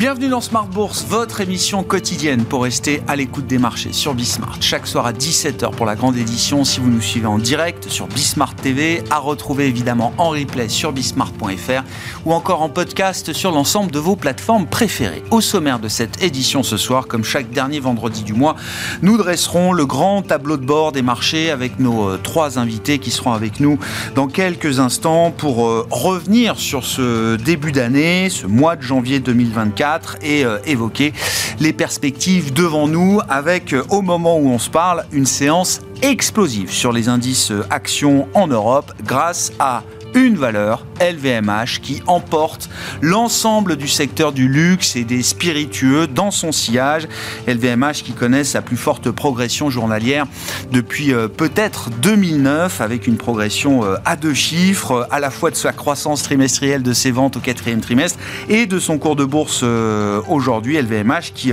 Bienvenue dans Smart Bourse, votre émission quotidienne pour rester à l'écoute des marchés sur Bismart. Chaque soir à 17h pour la grande édition si vous nous suivez en direct sur Bismart TV, à retrouver évidemment en replay sur bismart.fr ou encore en podcast sur l'ensemble de vos plateformes préférées. Au sommaire de cette édition ce soir, comme chaque dernier vendredi du mois, nous dresserons le grand tableau de bord des marchés avec nos euh, trois invités qui seront avec nous dans quelques instants pour euh, revenir sur ce début d'année, ce mois de janvier 2024 et euh, évoquer les perspectives devant nous avec, euh, au moment où on se parle, une séance explosive sur les indices euh, actions en Europe grâce à une valeur, LVMH, qui emporte l'ensemble du secteur du luxe et des spiritueux dans son sillage. LVMH qui connaît sa plus forte progression journalière depuis euh, peut-être 2009, avec une progression euh, à deux chiffres, à la fois de sa croissance trimestrielle de ses ventes au quatrième trimestre et de son cours de bourse euh, aujourd'hui. LVMH qui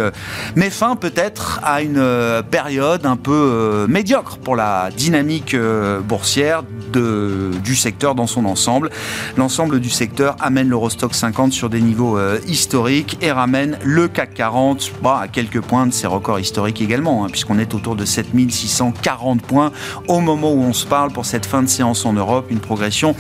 met fin peut-être à une période un peu médiocre pour la dynamique boursière du secteur dans son ensemble. L'ensemble du secteur amène l'Eurostock 50 sur des niveaux euh, historiques et ramène le CAC 40 bah, à quelques points de ses records historiques également, hein, puisqu'on est autour de 7640 points au moment où on se parle pour cette fin de séance en Europe, une progression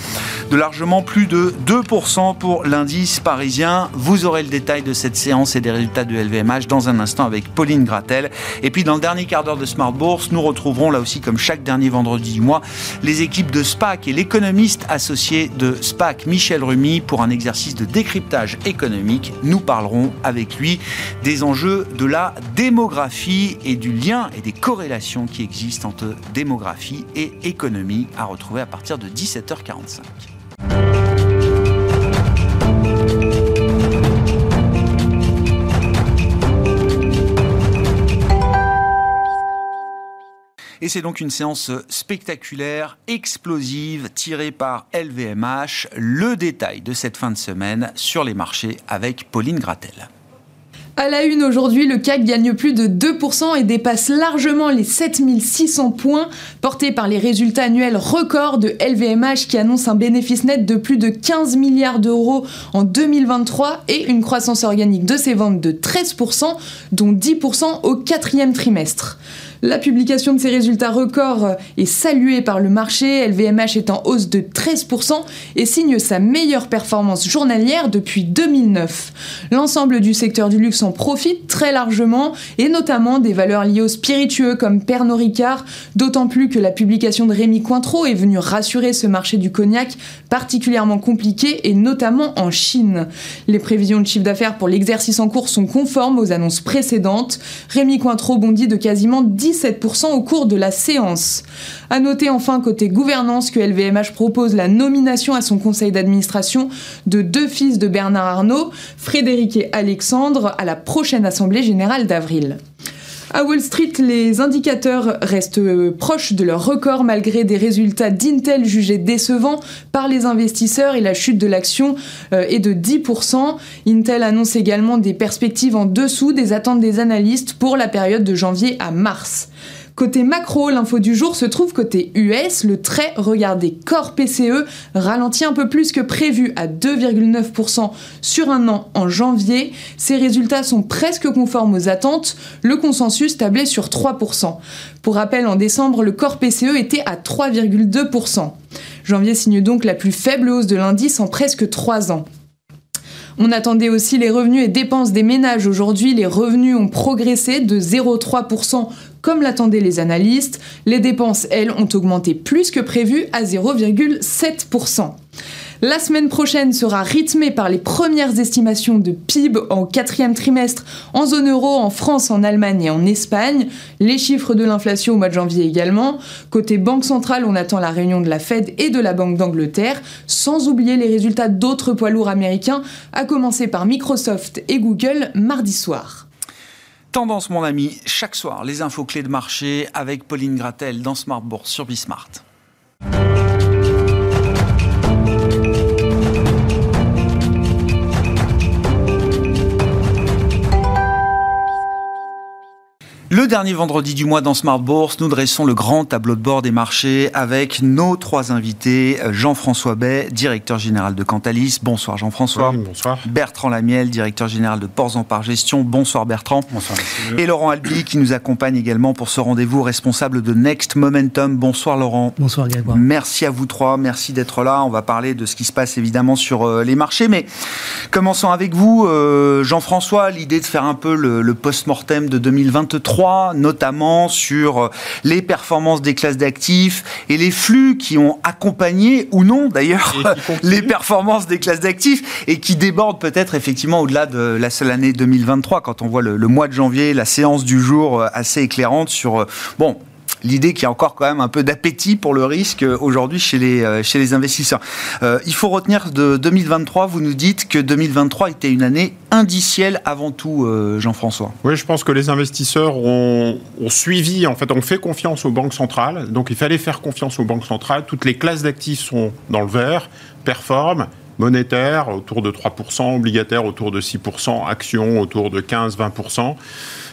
de largement plus de 2% pour l'indice parisien. Vous aurez le détail de cette séance et des résultats de LVMH dans un instant avec Pauline Gratel. Et puis dans le dernier quart d'heure de Smart Bourse, nous retrouverons là aussi comme chaque dernier vendredi du mois les équipes de SPAC et l'économiste associé de SPAC, Michel Rumi, pour un exercice de décryptage économique. Nous parlerons avec lui des enjeux de la démographie et du lien et des corrélations qui existent entre démographie et économie à retrouver à partir de 17h45. Et c'est donc une séance spectaculaire, explosive, tirée par LVMH. Le détail de cette fin de semaine sur les marchés avec Pauline Gratel. À la une aujourd'hui, le CAC gagne plus de 2% et dépasse largement les 7600 points, portés par les résultats annuels records de LVMH qui annonce un bénéfice net de plus de 15 milliards d'euros en 2023 et une croissance organique de ses ventes de 13%, dont 10% au quatrième trimestre. La publication de ces résultats records est saluée par le marché, LVMH est en hausse de 13% et signe sa meilleure performance journalière depuis 2009. L'ensemble du secteur du luxe en profite très largement et notamment des valeurs liées aux spiritueux comme Pernod Ricard, d'autant plus que la publication de Rémi Cointreau est venue rassurer ce marché du cognac particulièrement compliqué et notamment en Chine. Les prévisions de chiffre d'affaires pour l'exercice en cours sont conformes aux annonces précédentes. Rémi Cointreau bondit de quasiment 10 17% au cours de la séance. À noter enfin côté gouvernance que LVMH propose la nomination à son conseil d'administration de deux fils de Bernard Arnault, Frédéric et Alexandre, à la prochaine assemblée générale d'avril. À Wall Street, les indicateurs restent proches de leur record malgré des résultats d'Intel jugés décevants par les investisseurs et la chute de l'action euh, est de 10%. Intel annonce également des perspectives en dessous des attentes des analystes pour la période de janvier à mars. Côté macro, l'info du jour se trouve côté US. Le très regardé Core PCE ralentit un peu plus que prévu à 2,9% sur un an en janvier. Ces résultats sont presque conformes aux attentes. Le consensus tablait sur 3%. Pour rappel, en décembre, le Core PCE était à 3,2%. Janvier signe donc la plus faible hausse de l'indice en presque 3 ans. On attendait aussi les revenus et dépenses des ménages. Aujourd'hui, les revenus ont progressé de 0,3% comme l'attendaient les analystes. Les dépenses, elles, ont augmenté plus que prévu à 0,7%. La semaine prochaine sera rythmée par les premières estimations de PIB en quatrième trimestre en zone euro, en France, en Allemagne et en Espagne. Les chiffres de l'inflation au mois de janvier également. Côté Banque centrale, on attend la réunion de la Fed et de la Banque d'Angleterre, sans oublier les résultats d'autres poids lourds américains, à commencer par Microsoft et Google mardi soir. Tendance, mon ami, chaque soir, les infos clés de marché avec Pauline Gratel dans Smart Bourse sur Bismart. Le dernier vendredi du mois dans Smart Bourse, nous dressons le grand tableau de bord des marchés avec nos trois invités. Jean-François Bay, directeur général de Cantalis. Bonsoir Jean-François. bonsoir. Bertrand Lamiel, directeur général de Ports en Par Gestion. Bonsoir Bertrand. Bonsoir. Et Laurent Albi qui nous accompagne également pour ce rendez-vous responsable de Next Momentum. Bonsoir Laurent. Bonsoir Grégoire. Merci à vous trois, merci d'être là. On va parler de ce qui se passe évidemment sur euh, les marchés. Mais commençons avec vous, euh, Jean-François, l'idée de faire un peu le, le post-mortem de 2023 notamment sur euh, les performances des classes d'actifs et les flux qui ont accompagné ou non d'ailleurs les performances des classes d'actifs et qui débordent peut-être effectivement au-delà de la seule année 2023 quand on voit le, le, mois de janvier, la séance du jour euh, assez éclairante sur euh, bon l'idée qu'il y a encore quand même un peu d'appétit pour le risque euh, aujourd'hui chez les, euh, chez les investisseurs. Euh, il faut retenir de 2023, vous nous dites que 2023 était une année indicielle avant tout, Jean-François. Oui, je pense que les investisseurs ont, ont, suivi, en fait, ont fait confiance aux banques centrales. Donc il fallait faire confiance aux banques centrales. Toutes les classes d'actifs sont dans le vert, performent monétaire autour de 3%, obligataire autour de 6%, actions autour de 15-20%.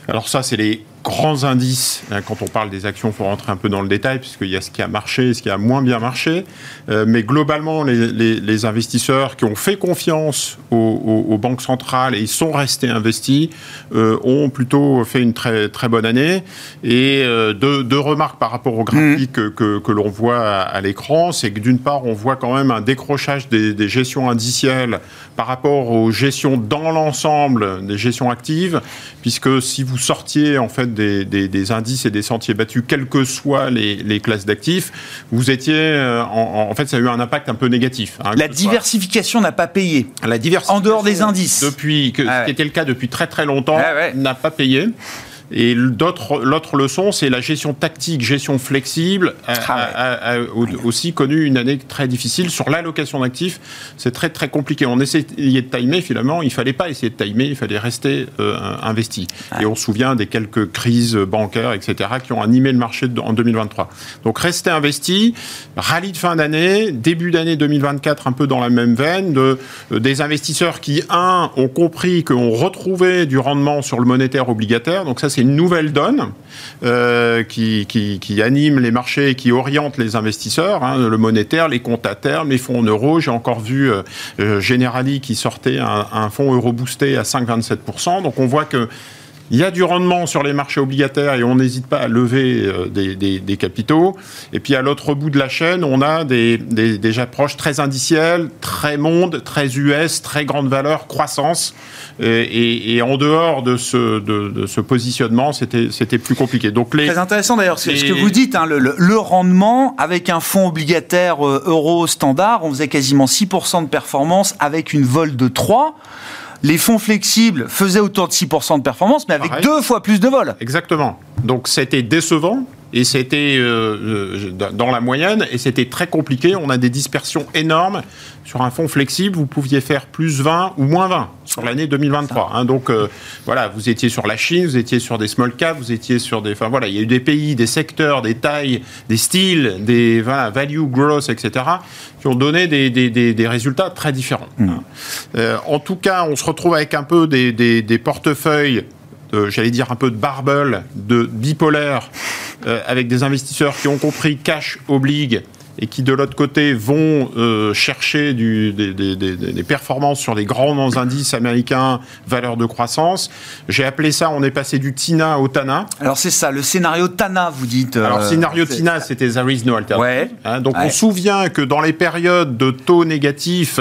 Alors ça, c'est les grands indices. Hein, quand on parle des actions, il faut rentrer un peu dans le détail, puisqu'il y a ce qui a marché et ce qui a moins bien marché. Euh, mais globalement, les, les, les, investisseurs qui ont fait confiance aux, aux, aux, banques centrales et ils sont restés investis euh, ont plutôt fait une très, très bonne année. Et euh, deux, deux, remarques par rapport au graphique mmh. que, que l'on voit à, à l'écran, c'est que d'une part, on voit quand même un décrochage des, des gestions indicielles par rapport aux gestions dans l'ensemble des gestions actives, puisque si vous sortiez en fait des, des, des, indices et des sentiers battus, quelles que soient les, les classes d'actifs, vous étiez euh, en, en, fait ça a eu un impact un peu négatif. Hein, la diversification n'a pas payé. La diversification en dehors des indices, depuis que, ah ouais. qui était le cas depuis très très longtemps, ah ouais. n'a pas payé. Et l'autre leçon, c'est la gestion tactique, gestion flexible, a, a, a, aussi connu une année très difficile. Sur l'allocation d'actifs, c'est très très compliqué. On essayait de timer, finalement, il ne fallait pas essayer de timer, il fallait rester euh, investi. Ouais. Et on se souvient des quelques crises bancaires, etc., qui ont animé le marché en 2023. Donc rester investi, rallye de fin d'année, début d'année 2024, un peu dans la même veine, de, euh, des investisseurs qui, un, ont compris qu'on retrouvait du rendement sur le monétaire obligataire. Donc ça, c'est une nouvelle donne euh, qui, anime les marchés et qui oriente les investisseurs, hein, le monétaire, les comptes à terme, les fonds en euros. J'ai encore vu euh, Generali qui sortait un, un fonds euro boosté à 5,27%. Donc on voit que il y a du rendement sur les marchés obligataires et on n'hésite pas à lever euh, des, des, des, capitaux. Et puis à l'autre bout de la chaîne, on a des, des, approches très indicielles, très monde, très US, très grande valeur, croissance. Et, et, et en dehors de ce, de, de ce positionnement, c'était plus compliqué. Donc les, très intéressant d'ailleurs ce que vous dites, hein, le, le, le, rendement avec un fonds obligataire euh, euro standard, on faisait quasiment 6% de performance avec une vol de 3 les fonds flexibles faisaient autour de 6% de performance, mais avec Pareil. deux fois plus de vol. Exactement. Donc c'était décevant et c'était euh, dans la moyenne et c'était très compliqué. On a des dispersions énormes sur un fonds flexible. Vous pouviez faire plus 20 ou moins 20 sur l'année 2023. Hein. Donc euh, voilà, vous étiez sur la Chine, vous étiez sur des small caps, vous étiez sur des. Enfin voilà, il y a eu des pays, des secteurs, des tailles, des styles, des voilà, value growth, etc. qui ont donné des, des, des, des résultats très différents. Mmh. Euh, en tout cas, on se retrouve avec un peu des, portefeuilles euh, j'allais dire un peu de barbel, de bipolaire, euh, avec des investisseurs qui ont compris cash obligue et qui de l'autre côté vont euh, chercher du, des, des, des, des, performances sur les grands indices américains, valeurs de croissance. J'ai appelé ça, on est passé du TINA au TANA. Alors c'est ça, le scénario TANA, vous dites. Euh, Alors scénario TINA, c'était There is no alternative. Ouais. Hein, donc ouais. on se souvient que dans les périodes de taux négatifs,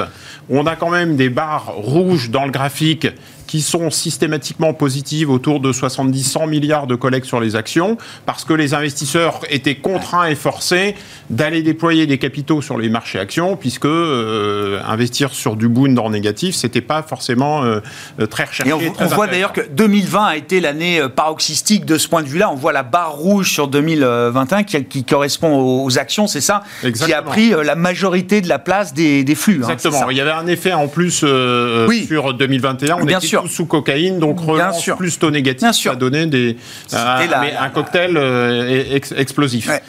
on a quand même des barres rouges dans le graphique qui sont systématiquement positives autour de 70-100 milliards de collectes sur les actions, parce que les investisseurs étaient contraints et forcés d'aller déployer des capitaux sur les marchés actions, puisque euh, investir sur du boom en négatif, c'était pas forcément euh, très recherché. Et on, très on voit d'ailleurs que 2020 a été l'année euh, paroxystique de ce point de vue-là. On voit la barre rouge sur 2021 qui, qui correspond aux actions, c'est ça, Exactement. qui a pris la majorité de la place des, des flux. Exactement. Hein, Il y avait un effet en plus euh, oui. sur 2021. On Bien était sous cocaïne, donc relance plus taux négatif, Bien sûr. ça a donné des, un cocktail euh, ex explosif. Ouais.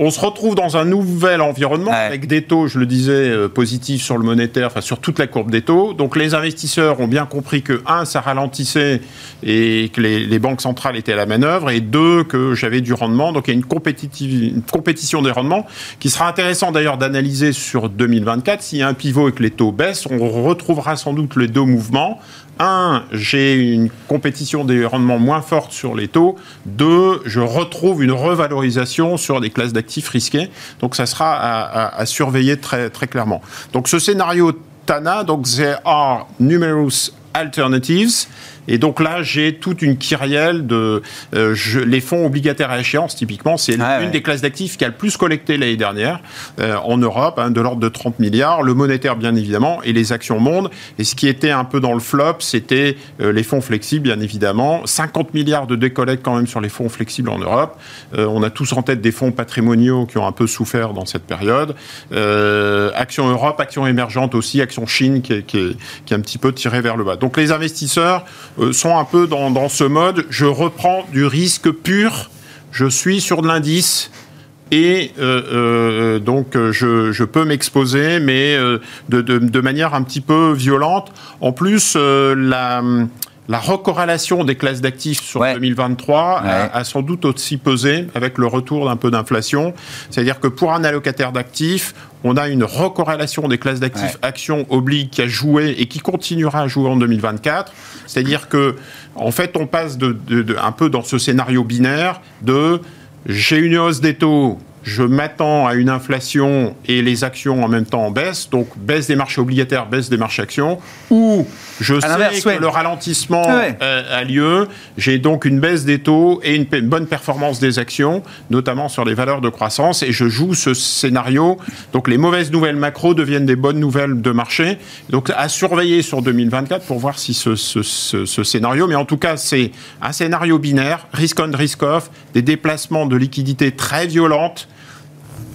on se retrouve dans un nouvel environnement avec des taux, je le disais, euh, positifs sur le monétaire, enfin sur toute la courbe des taux. Donc les investisseurs ont bien compris que, un, ça ralentissait et que les, banques centrales étaient à la manœuvre, et deux, que j'avais du rendement. Donc il y a une, une compétition des rendements qui sera intéressant d'ailleurs d'analyser sur 2024. S'il y a un pivot et que les taux baissent, on retrouvera sans doute les deux mouvements un, j'ai une compétition des rendements moins forte sur les taux. Deux, je retrouve une revalorisation sur des classes d'actifs risqués. Donc ça sera à, surveiller très, très clairement. Donc ce scénario TANA, donc there are numerous alternatives. Et donc là, j'ai toute une kyrielle de euh, les fonds obligataires à échéance. Typiquement, c'est ah une des classes d'actifs qui a le plus collecté l'année dernière euh, en Europe, hein, de l'ordre de 30 milliards. Le monétaire, bien évidemment, et les actions monde. Et ce qui était un peu dans le flop, c'était euh, les fonds flexibles, bien évidemment. 50 milliards de décollecte quand même sur les fonds flexibles en Europe. on a tous en tête des fonds patrimoniaux qui ont un peu souffert dans cette période. Action Europe, Action émergente aussi, Action Chine qui est, qui est, qui est un petit peu tiré vers le bas. Donc les investisseurs sont un peu dans, ce mode, je reprends du risque pur, je suis sur de l'indice, et euh, euh, donc je, peux m'exposer, mais de, manière un petit peu violente. En plus, la, la recorrélation des classes d'actifs sur 2023 a, sans doute aussi pesé avec le retour d'un peu d'inflation. C'est-à-dire que pour un allocataire d'actifs, on a une recorrélation des classes d'actifs actions obliques qui a joué et qui continuera à jouer en 2024. C'est-à-dire que, en fait, on passe de, un peu dans ce scénario binaire de j'ai une hausse des taux, je m'attends à une inflation et les actions en même temps en baisse, donc baisse des marchés obligataires, baisse des marchés actions, ou je sais que le ralentissement euh, a lieu, j'ai donc une baisse des taux et une, bonne performance des actions, notamment sur les valeurs de croissance, et je joue ce scénario. Donc les mauvaises nouvelles macro deviennent des bonnes nouvelles de marché. Donc à surveiller sur 2024 pour voir si ce, ce scénario, mais en tout cas c'est un scénario binaire, risk on, risk off, des déplacements de liquidités très violentes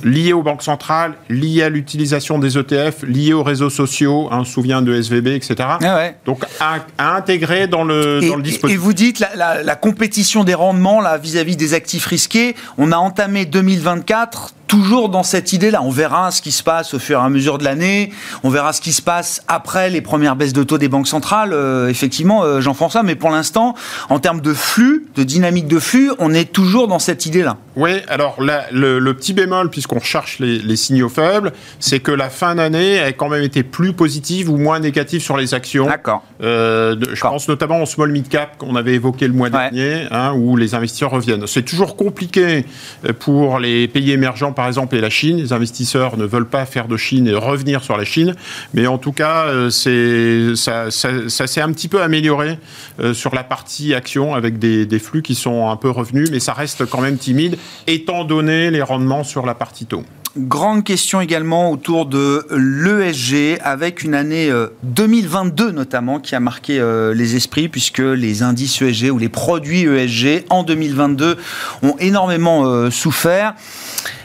liées aux banques centrales, liées à l'utilisation des ETF, liées aux réseaux sociaux, hein, on se souvient de SVB, etc. Ah Donc à, intégrer dans le, dans le dispositif. Et vous dites la, la, compétition des rendements là vis-à-vis des actifs risqués, on a entamé 2024 toujours dans cette idée-là. On verra ce qui se passe au fur et à mesure de l'année. On verra ce qui se passe après les premières baisses de taux des banques centrales. Euh, effectivement, euh, Jean-François, mais pour l'instant, en termes de flux, de dynamique de flux, on est toujours dans cette idée-là. Oui, alors le, petit bémol, puisqu'on recherche les, signaux faibles, c'est que la fin d'année a quand même été plus positive ou moins négative sur les actions. D'accord. Euh, je pense notamment au small mid cap qu'on avait évoqué le mois dernier, hein, où les investisseurs reviennent. C'est toujours compliqué pour les pays émergents, par exemple, et la Chine. Les investisseurs ne veulent pas faire de Chine et revenir sur la Chine. Mais en tout cas, euh, c'est, ça, s'est un petit peu amélioré euh, sur la partie action avec des, des, flux qui sont un peu revenus, mais ça reste quand même timide, étant donné les rendements sur la partie Grande question également autour de l'ESG, avec une année 2022 euh, notamment qui a marqué les esprits, puisque les indices ESG ou les produits ESG en 2022 ont énormément souffert.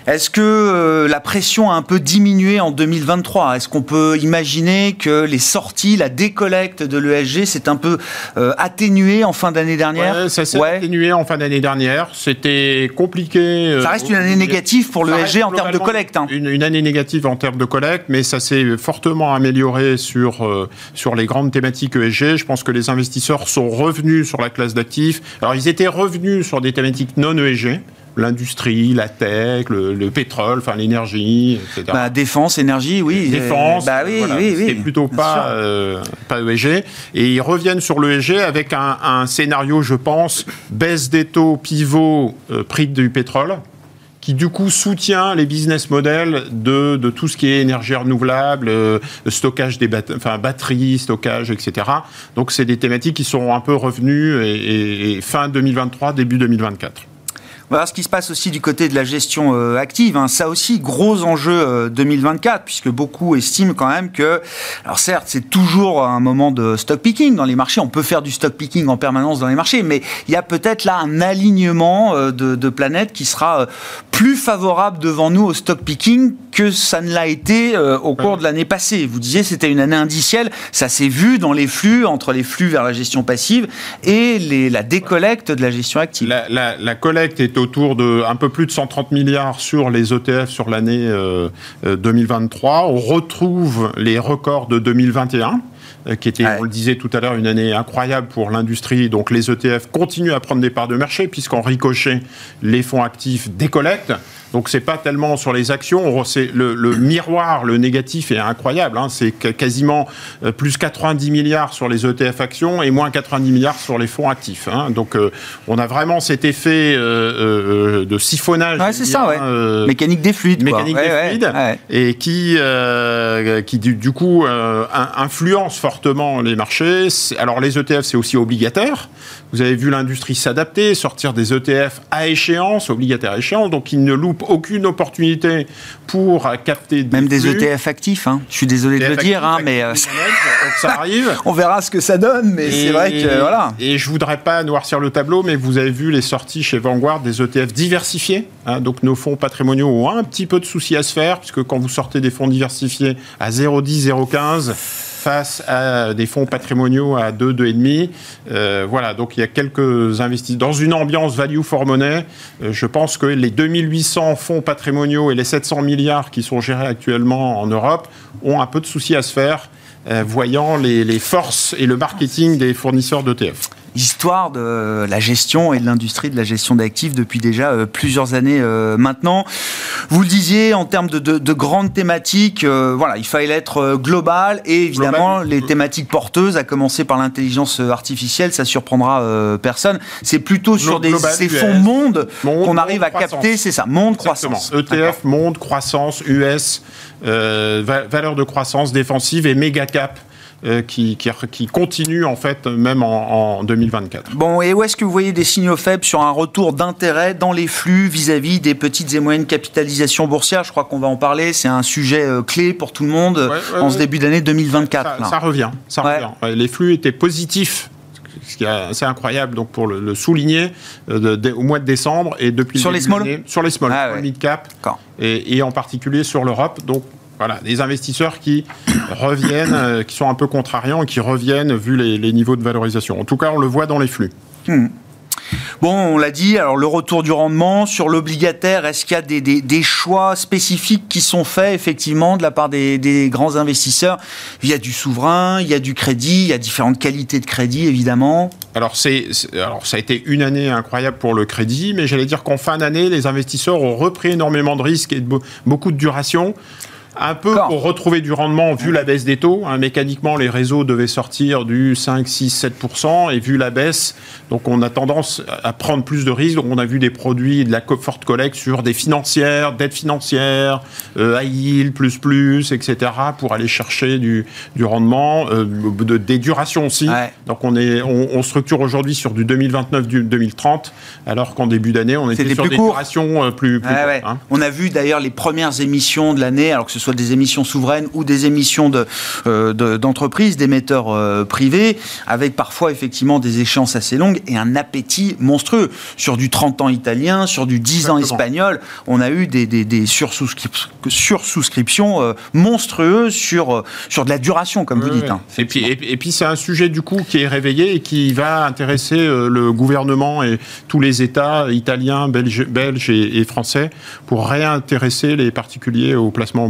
Est-ce que euh, la pression a un peu diminué en 2023 Est-ce qu'on peut imaginer que les sorties, la décollecte de l'ESG s'est un peu euh, atténuée en fin d'année dernière? Ouais, Ça s'est atténué en fin d'année dernière. C'était compliqué. Euh, ça reste une année négative pour l'ESG en termes de collecte. Hein. Une, année négative en termes de collecte, mais ça s'est fortement amélioré sur, sur les grandes thématiques ESG. Je pense que les investisseurs sont revenus sur la classe d'actifs. Alors, ils étaient revenus sur des thématiques non ESG l'industrie, la tech, le, pétrole, enfin l'énergie, etc. Bah, défense, énergie, oui. Défense, bah, oui, oui, oui, c'est plutôt pas, euh, pas ESG. Et ils reviennent sur l'ESG avec un, scénario, je pense, baisse des taux, pivot, euh, prix du pétrole qui du coup soutient les business models de, de tout ce qui est énergie renouvelable, euh, stockage des enfin, batteries, stockage, etc. Donc c'est des thématiques qui sont un peu revenues et fin 2023, début 2024. Voilà ce qui se passe aussi du côté de la gestion euh, active. Hein. Ça aussi, gros enjeu 2024, euh, puisque beaucoup estiment quand même que, alors certes, c'est toujours un moment de stock picking dans les marchés. On peut faire du stock picking en permanence dans les marchés, mais il y a peut-être là un alignement euh, de, de planètes qui sera plus favorable devant nous au stock picking que ça ne l'a été au cours de l'année passée. Vous disiez c'était une année indicielle, ça s'est vu dans les flux, entre les flux vers la gestion passive et les, la décollecte de la gestion active. La, collecte est autour de un peu plus de 130 milliards sur les ETF sur l'année 2023. On retrouve les records de 2021 qui était, on le disait tout à l'heure, une année incroyable pour l'industrie. Donc les ETF continuent à prendre des parts de marché puisqu'en ricochet, les fonds actifs décollectent. Donc c'est pas tellement sur les actions, c'est le, miroir, le négatif est incroyable. Hein. c'est quasiment euh, plus 90 milliards sur les ETF actions et moins 90 milliards sur les fonds actifs. Hein. Donc euh, on a vraiment cet effet euh, de siphonnage. c'est ça, ouais. mécanique des fluides. Mécanique des fluides et qui, qui du, coup influence fortement les marchés. Alors les ETF c'est aussi obligataire. Vous avez vu l'industrie s'adapter, sortir des ETF à échéance, obligataire à échéance, donc ils ne loupe aucune opportunité pour capter des Même des ETF actifs, hein. je suis désolé de le dire, hein, mais euh, ça arrive. On verra ce que ça donne, mais c'est vrai que voilà. Et je voudrais pas noircir le tableau, mais vous avez vu les sorties chez Vanguard des ETF diversifiés. Hein. donc nos fonds patrimoniaux ont un petit peu de soucis à se faire, puisque quand vous sortez des fonds diversifiés à 0,10, 0,15, face à des fonds patrimoniaux à 2, 2,5. Euh, voilà, donc il y a quelques investissements. Dans une ambiance value for money, euh, je pense que les 2800 fonds patrimoniaux et les 700 milliards qui sont gérés actuellement en Europe ont un peu de soucis à se faire, euh, voyant les, les forces et le marketing des fournisseurs d'ETF histoire de la gestion et de l'industrie de la gestion d'actifs depuis déjà euh, plusieurs années euh, maintenant. Vous le disiez, en termes de, grandes thématiques, euh, voilà, il fallait être global et évidemment les thématiques porteuses, à commencer par l'intelligence artificielle, ça surprendra personne. C'est plutôt sur des, ces fonds monde, qu'on arrive à capter, c'est ça, monde, croissance. ETF, monde, croissance, US, valeur de croissance défensive et méga cap euh, qui, qui, continue en fait même en, 2024. Bon, et où est-ce que vous voyez des signaux faibles sur un retour d'intérêt dans les flux vis-à-vis des petites et moyennes capitalisations boursières? Je crois qu'on va en parler, c'est un sujet euh, clé pour tout le monde en ce début d'année 2024. Ça, revient, ça revient. Les flux étaient positifs ce qui est assez incroyable donc pour le, souligner euh, au mois de décembre et depuis sur les small? sur les small, ah, mid cap et, et, en particulier sur l'Europe. Donc voilà, des investisseurs qui reviennent, euh, qui sont un peu contrariants et qui reviennent vu les, niveaux de valorisation. En tout cas, on le voit dans les flux. Hmm. Bon, on l'a dit, alors le retour du rendement sur l'obligataire, est-ce qu'il y a des, choix spécifiques qui sont faits effectivement de la part des, grands investisseurs? Il y a du souverain, il y a du crédit, il y a différentes qualités de crédit évidemment. Alors, c'est, alors ça a été une année incroyable pour le crédit, mais j'allais dire qu'en fin d'année, les investisseurs ont repris énormément de risques et beaucoup de duration un peu pour retrouver du rendement vu la baisse des taux. Hein, mécaniquement, les réseaux devaient sortir du 5, 6, 7%, et vu la baisse, donc on a tendance à prendre plus de risques. Donc on a vu des produits de la forte collecte sur des financières, dettes financières, euh, high yield, plus plus, etc., pour aller chercher du, du rendement, euh, de, des durations aussi. Donc on, est, on, structure aujourd'hui sur du 2029-2030, alors qu'en début d'année, on était sur des durations euh, plus, plus hein. On a vu d'ailleurs les premières émissions de l'année, alors que ce soit des émissions souveraines ou des émissions euh, d'entreprises, d'émetteurs euh, privés, avec parfois effectivement des échéances assez longues et un appétit monstrueux. Sur du 30 ans italien, sur du 10 ans espagnol, on a eu des, des, des sursouscriptions euh, monstrueuses sur, sur de la duration, comme vous dites. Hein, et puis, et, puis c'est un sujet du coup qui est réveillé et qui va intéresser le gouvernement et tous les États italiens, belges, belges et, et français pour réintéresser les particuliers au placement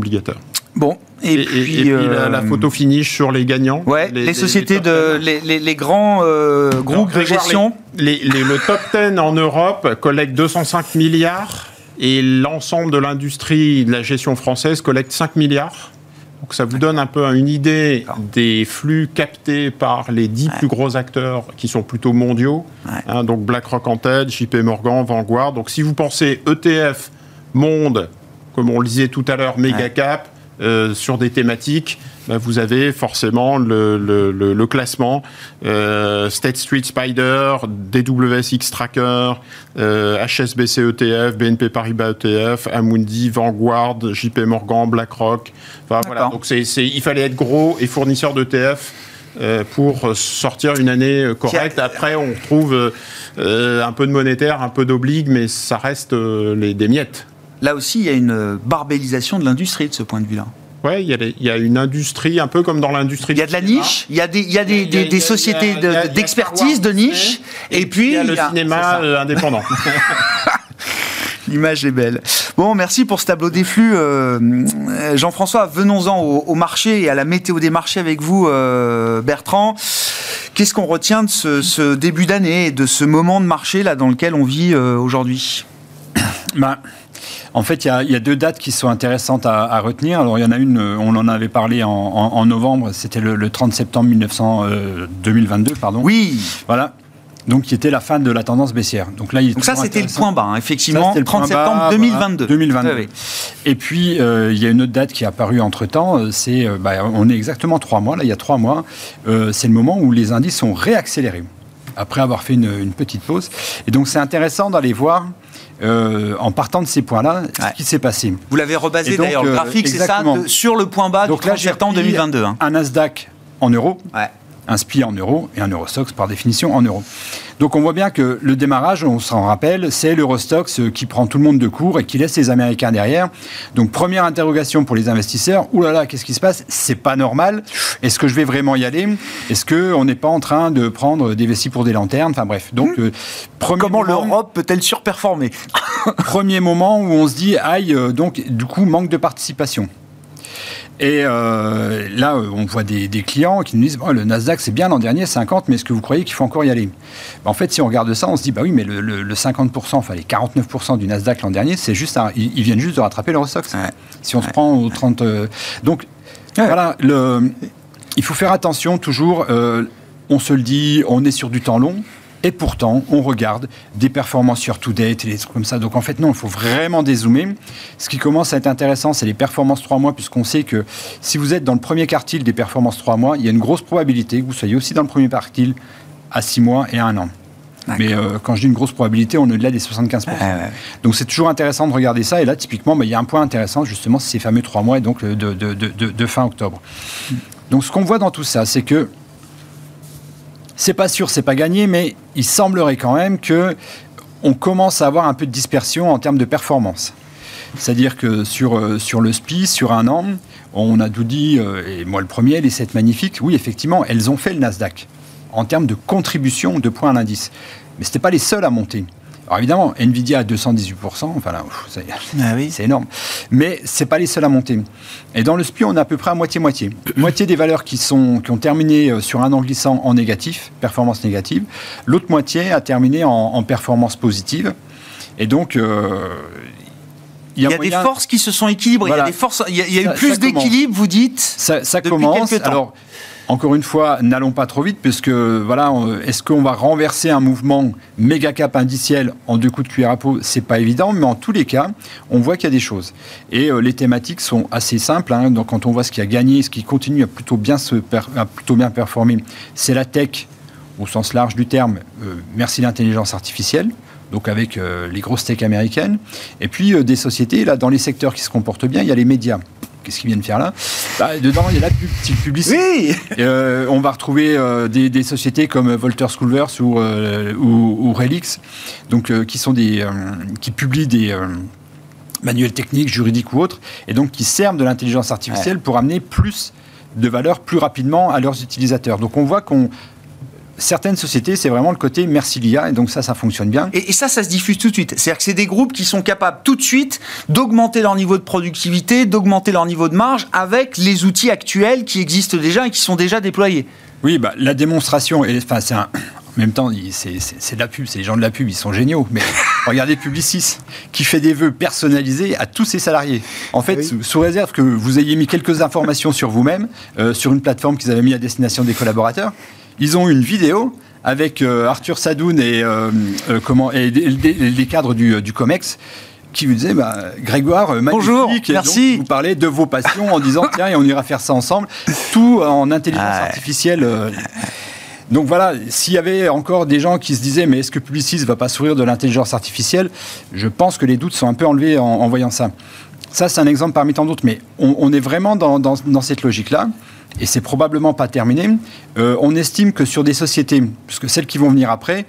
Bon, et, puis, la, euh, photo finish sur les gagnants. Ouais, les, sociétés de les, grands euh, groupes de gestion. le top 10 en Europe collecte 205 milliards et l'ensemble de l'industrie de la gestion française collecte 5 milliards. Donc ça vous donne un peu une idée des flux captés par les 10 plus gros acteurs qui sont plutôt mondiaux. Hein, donc BlackRock en tête, JP Morgan, Vanguard. Donc si vous pensez ETF, monde, comme on le disait tout à l'heure, méga cap, euh, sur des thématiques, bah, vous avez forcément le, classement euh, State Street Spider, DWSX Tracker, HSBC euh, ETF, BNP Paribas ETF, Amundi, Vanguard, JP Morgan, BlackRock. voilà. Donc il fallait être gros et fournisseur d'ETF. pour sortir une année correcte. Après, on trouve un peu de monétaire, un peu d'oblig, mais ça reste des miettes. Là aussi, il y a une barbellisation de l'industrie de ce point de vue-là. Oui, il y, a une industrie, un peu comme dans l'industrie. Il y a de la niche, il y a des, il y a des, des, sociétés d'expertise, de, niche, et, puis il y a le cinéma indépendant. L'image est belle. Bon, merci pour ce tableau des flux. Euh, Jean-François, venons-en au, marché et à la météo des marchés avec vous, euh, Bertrand. Qu'est-ce qu'on retient de ce, début d'année et de ce moment de marché là dans lequel on vit euh, aujourd'hui? Ben, en fait, il y, a, deux dates qui sont intéressantes à, retenir. Alors, il y en a une, on en avait parlé en, novembre, c'était le, 30 septembre 1900, 2022, pardon. Oui. Voilà donc qui était la fin de la tendance baissière. Donc là, il donc ça, c'était le point bas, hein, effectivement, le 30 septembre 2022. 2022. Et puis, euh, il y a une autre date qui est apparue entre-temps, euh, c'est, euh, bah, on est exactement trois mois, là, il y a trois mois, c'est le moment où les indices sont réaccélérés, après avoir fait une, petite pause. Et donc, c'est intéressant d'aller voir... en partant de ces points-là, ce qui s'est passé. Vous l'avez rebasé d'ailleurs, le graphique, c'est ça, sur le point bas donc du 30 septembre 2022. Hein. Un Nasdaq en euros, ouais un SPI en euros et un Eurostox par définition en euros. Donc on voit bien que le démarrage, on s'en rappelle, c'est l'Eurostox qui prend tout le monde de court et qui laisse les Américains derrière. Donc première interrogation pour les investisseurs, oulala, là là, qu'est-ce qui se passe? C'est pas normal. Est-ce que je vais vraiment y aller? Est-ce qu'on n'est pas en train de prendre des vessies pour des lanternes? Enfin bref. Donc hmm. euh, comment l'Europe peut-elle surperformer? Premier moment où on se dit aïe, euh, donc du coup manque de participation. Et euh, là, on voit des, clients qui nous disent le Nasdaq, c'est bien l'an dernier, 50, mais est-ce que vous croyez qu'il faut encore y aller? En fait, si on regarde ça, on se dit bah oui, mais le, 50%, enfin les 49% du Nasdaq l'an dernier, c'est juste ils, viennent juste de rattraper l'Eurostox. Ouais. Si on se prend aux 30. Euh, donc, voilà, le, il faut faire attention toujours. Euh, on se le dit, on est sur du temps long. Et pourtant, on regarde des performances sur to-date et des trucs comme ça. Donc en fait, non, il faut vraiment dézoomer. Ce qui commence à être intéressant, c'est les performances 3 mois, puisqu'on sait que si vous êtes dans le premier quartile des performances 3 mois, il y a une grosse probabilité que vous soyez aussi dans le premier quartile à 6 mois et à 1 an. Mais euh, quand je dis une grosse probabilité, on est au-delà des 75%. Donc c'est toujours intéressant de regarder ça. Et là, typiquement, bah, il y a un point intéressant, justement, c'est ces fameux 3 mois, et donc de, de, de, de fin octobre. Donc ce qu'on voit dans tout ça, c'est que c'est pas sûr, c'est pas gagné, mais il semblerait quand même que on commence à avoir un peu de dispersion en termes de performance. C'est-à-dire que sur, euh, sur le SPI, sur un an, on a tout dit, euh, et moi le premier, les 7 magnifiques, oui, effectivement, elles ont fait le Nasdaq en termes de contribution de points à l'indice. Mais ce n'était pas les seuls à monter. Alors évidemment, Nvidia à 218%, enfin là, ah c'est énorme. Mais ce n'est pas les seuls à monter. Et dans le SPI, on est à peu près à moitié-moitié. Moitié des valeurs qui, sont, qui ont terminé euh, sur un an glissant en négatif, performance négative. L'autre moitié a terminé en, performance positive. Et donc, euh, il y a, des forces qui se sont équilibrées. Il y a, des forces, il y a, eu plus d'équilibre, vous dites. Ça, ça commence. Alors, encore une fois, n'allons pas trop vite, puisque voilà, est-ce qu'on va renverser un mouvement méga cap indiciel en deux coups de cuillère à peau? C'est pas évident, mais en tous les cas, on voit qu'il y a des choses. Et euh, les thématiques sont assez simples. Hein. donc, quand on voit ce qui a gagné, ce qui continue à plutôt bien, se performer, c'est la tech au sens large du terme. Euh, merci l'intelligence artificielle donc avec euh, les grosses tech américaines, et puis des sociétés, là, dans les secteurs qui se comportent bien, il y a les médias qu'est-ce qu'ils viennent faire là? Bah, Dedans, il y a la petite publicité. Oui euh, On va retrouver euh, des, sociétés comme Volter Schoolverse ou, euh, ou, Relix, donc, qui, sont des, qui publient des manuels techniques, juridiques ou autres, et donc qui servent de l'intelligence artificielle pour amener plus de valeur plus rapidement à leurs utilisateurs. Donc on voit qu'on certaines sociétés, c'est vraiment le côté merci l'IA, et donc ça, ça fonctionne bien. Et, ça, ça se diffuse tout de suite. C'est-à-dire que c'est des groupes qui sont capables tout de suite d'augmenter leur niveau de productivité, d'augmenter leur niveau de marge avec les outils actuels qui existent déjà et qui sont déjà déployés. Oui, bah, la démonstration, enfin, c'est un, en même temps, c'est de la pub, c'est les gens de la pub, ils sont géniaux. Mais regardez Publicis, qui fait des vœux personnalisés à tous ses salariés. En fait, sous, réserve que vous ayez mis quelques informations sur vous-même, euh, sur une plateforme qu'ils avaient mis à destination des collaborateurs, ils ont une vidéo avec euh, Arthur Sadoun et, euh, euh, comment, et les, cadres du, du, COMEX qui vous disaient bah, Grégoire, magnifique, Bonjour, merci. vous parlez de vos passions en disant tiens, et on ira faire ça ensemble. Tout en intelligence artificielle. Donc voilà, s'il y avait encore des gens qui se disaient mais est-ce que Publicis va pas sourire de l'intelligence artificielle Je pense que les doutes sont un peu enlevés en, voyant ça. Ça, c'est un exemple parmi tant d'autres, mais on, est vraiment dans, dans, dans cette logique-là et c'est probablement pas terminé. Euh, on estime que sur des sociétés, puisque celles qui vont venir après,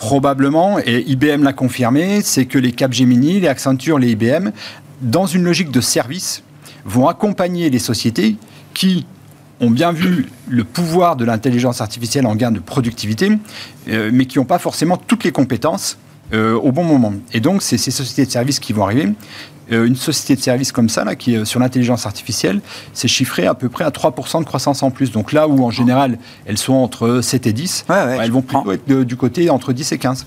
Probablement, et IBM l'a confirmé, c'est que les Capgemini, les Accenture, les IBM, dans une logique de service, vont accompagner les sociétés qui ont bien vu le pouvoir de l'intelligence artificielle en gain de productivité, euh, mais qui n'ont pas forcément toutes les compétences euh, au bon moment. Et donc, c'est ces sociétés de services qui vont arriver. Euh, une société de services comme ça, là, qui est sur l'intelligence artificielle, c'est chiffré à peu près à 3% de croissance en plus. Donc là où, en général, elles sont entre 7 et 10, elles vont plutôt être du côté entre 10 et 15.